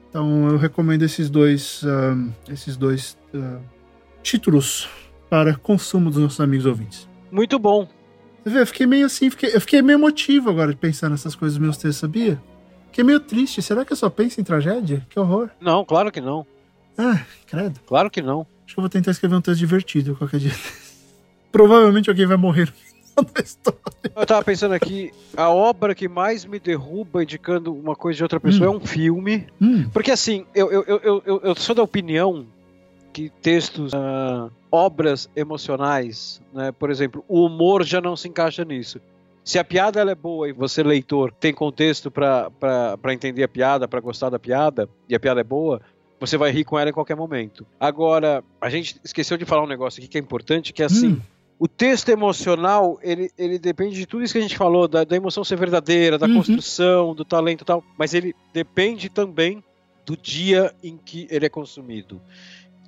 Então eu recomendo esses dois, uh, esses dois uh, títulos para consumo dos nossos amigos ouvintes. Muito bom. Você vê, eu fiquei meio assim, fiquei, eu fiquei meio emotivo agora de pensar nessas coisas meus textos, sabia? Fiquei meio triste. Será que eu só penso em tragédia? Que horror. Não, claro que não. Ah, credo. Claro que não. Acho que eu vou tentar escrever um texto divertido qualquer dia. Provavelmente alguém vai morrer da história. Eu tava pensando aqui, a obra que mais me derruba indicando uma coisa de outra pessoa hum. é um filme. Hum. Porque assim, eu, eu, eu, eu, eu sou da opinião que textos, uh, obras emocionais, né? Por exemplo, o humor já não se encaixa nisso. Se a piada é boa e você, leitor, tem contexto para entender a piada, para gostar da piada, e a piada é boa, você vai rir com ela em qualquer momento. Agora, a gente esqueceu de falar um negócio aqui que é importante, que é assim. Hum o texto emocional, ele, ele depende de tudo isso que a gente falou, da, da emoção ser verdadeira, da uhum. construção, do talento e tal, mas ele depende também do dia em que ele é consumido.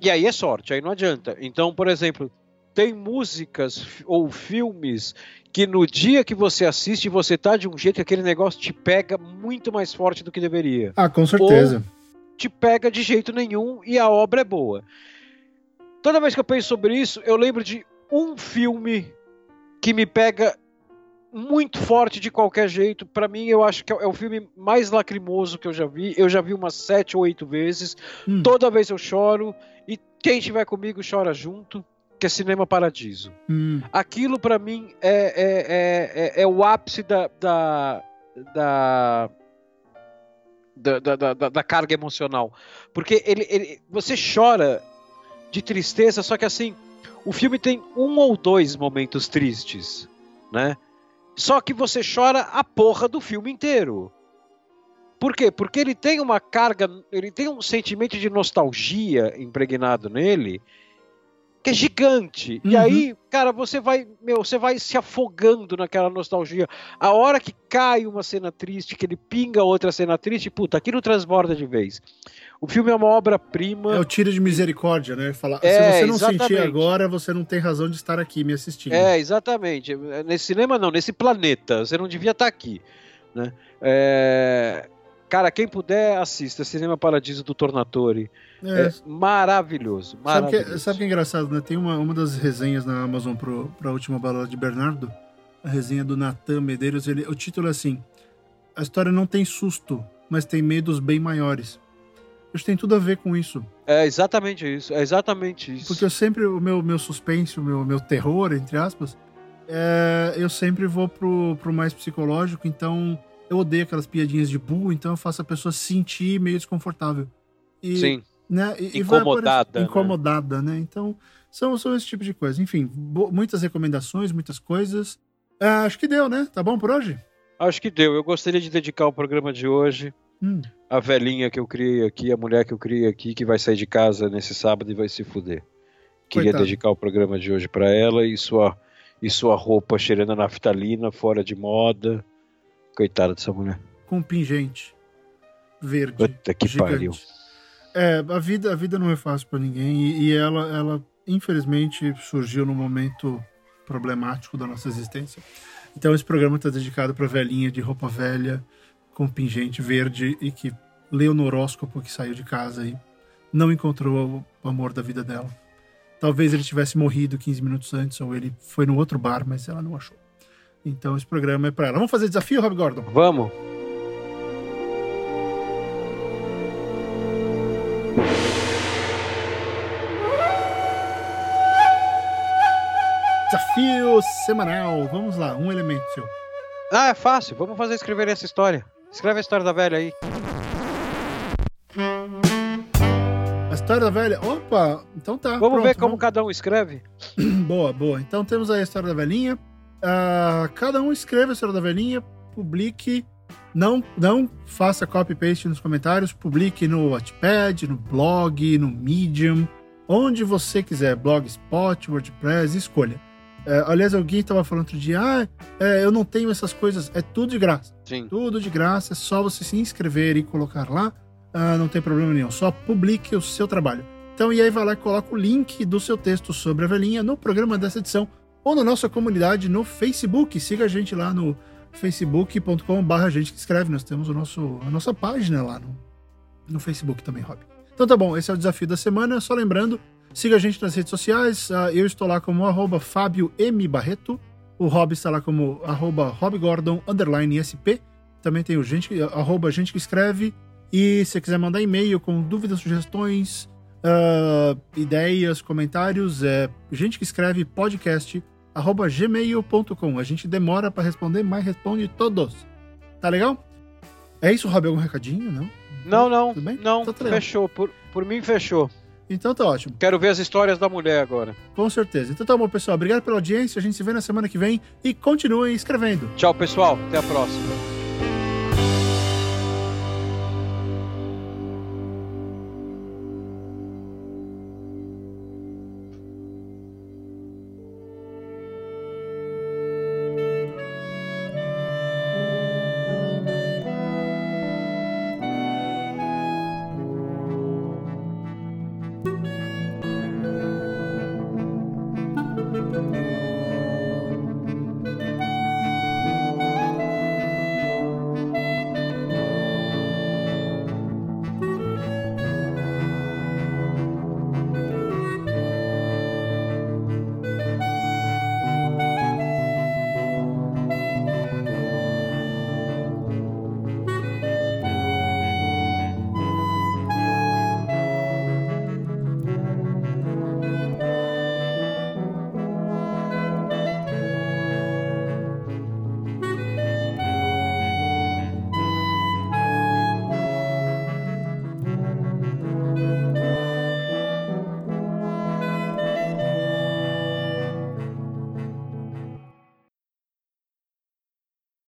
E aí é sorte, aí não adianta. Então, por exemplo, tem músicas ou filmes que no dia que você assiste, você tá de um jeito que aquele negócio te pega muito mais forte do que deveria. Ah, com certeza. Ou te pega de jeito nenhum e a obra é boa. Toda vez que eu penso sobre isso, eu lembro de um filme que me pega muito forte de qualquer jeito. Para mim, eu acho que é o filme mais lacrimoso que eu já vi. Eu já vi umas sete ou oito vezes. Hum. Toda vez eu choro. E quem estiver comigo chora junto. Que é Cinema Paradiso. Hum. Aquilo para mim é, é, é, é, é, o ápice da, da, da da, da, da, da, carga emocional. Porque ele, ele, você chora de tristeza, só que assim, o filme tem um ou dois momentos tristes, né? Só que você chora a porra do filme inteiro. Por quê? Porque ele tem uma carga, ele tem um sentimento de nostalgia impregnado nele que é gigante. Uhum. E aí, cara, você vai, meu, você vai se afogando naquela nostalgia. A hora que cai uma cena triste, que ele pinga outra cena triste, puta, aquilo transborda de vez. O filme é uma obra-prima. É o tiro de misericórdia, né? Falar, é, se você não exatamente. sentir agora, você não tem razão de estar aqui me assistindo. É, exatamente. Nesse cinema não, nesse planeta. Você não devia estar aqui. Né? É... Cara, quem puder, assista. Cinema Paradiso do Tornatore. É, é maravilhoso. maravilhoso. Sabe, que, sabe que é engraçado, né? Tem uma, uma das resenhas na Amazon para a última balada de Bernardo. A resenha do Natan Medeiros. Ele, o título é assim: A história não tem susto, mas tem medos bem maiores. Acho que tem tudo a ver com isso. É exatamente isso, é exatamente isso. Porque eu sempre, o meu, meu suspense, o meu, meu terror, entre aspas, é, eu sempre vou pro, pro mais psicológico, então eu odeio aquelas piadinhas de burro, então eu faço a pessoa se sentir meio desconfortável. E, Sim. Né, e, incomodada. E aparecer, incomodada, né? Então, são, são esse tipo de coisa. Enfim, muitas recomendações, muitas coisas. Ah, acho que deu, né? Tá bom por hoje? Acho que deu. Eu gostaria de dedicar o programa de hoje hum. à velhinha que eu criei aqui, a mulher que eu criei aqui, que vai sair de casa nesse sábado e vai se fuder. Queria Coitado. dedicar o programa de hoje para ela e sua, e sua roupa cheirando a naftalina, fora de moda. Coitada dessa mulher. Com pingente. Verde. Puta que gigante. pariu. É, a vida, a vida não é fácil para ninguém e, e, ela, ela, infelizmente, surgiu num momento problemático da nossa existência. Então esse programa está dedicado para velhinha de roupa velha, com pingente verde e que leu no horóscopo que saiu de casa e não encontrou o amor da vida dela. Talvez ele tivesse morrido 15 minutos antes ou ele foi no outro bar, mas ela não achou. Então esse programa é para ela. Vamos fazer desafio, Rob Gordon? Vamos. Desafio semanal. Vamos lá, um elemento seu. Ah, é fácil. Vamos fazer escrever essa história. Escreve a história da velha aí. A história da velha. Opa, então tá. Vamos pronto, ver como vamos... cada um escreve. boa, boa. Então temos aí a história da velhinha. Uh, cada um escreve a história da velhinha, publique. Não, não faça copy-paste nos comentários, publique no Wattpad, no blog, no Medium, onde você quiser. Blogspot, WordPress, escolha. É, aliás, alguém estava falando outro dia, ah, é, eu não tenho essas coisas, é tudo de graça. Sim. Tudo de graça, é só você se inscrever e colocar lá, ah, não tem problema nenhum, só publique o seu trabalho. Então, e aí vai lá e coloca o link do seu texto sobre a velhinha no programa dessa edição ou na nossa comunidade no Facebook. Siga a gente lá no facebook.com.br gente que escreve, nós temos o nosso, a nossa página lá no, no Facebook também, Rob. Então tá bom, esse é o desafio da semana, só lembrando, Siga a gente nas redes sociais. Uh, eu estou lá como arroba Fábio M. Barreto. O Rob está lá como arroba Rob Gordon, SP. Também tem o gente, arroba gente que escreve. E se quiser mandar e-mail com dúvidas, sugestões, uh, ideias, comentários, é gente que escreve podcast arroba gmail.com. A gente demora para responder, mas responde todos. Tá legal? É isso, Rob? Algum recadinho? Não? Não, não. Tudo bem? Não, tá fechou. Por, por mim, fechou. Então tá ótimo. Quero ver as histórias da mulher agora. Com certeza. Então tá bom, pessoal. Obrigado pela audiência. A gente se vê na semana que vem e continuem escrevendo. Tchau, pessoal. Até a próxima.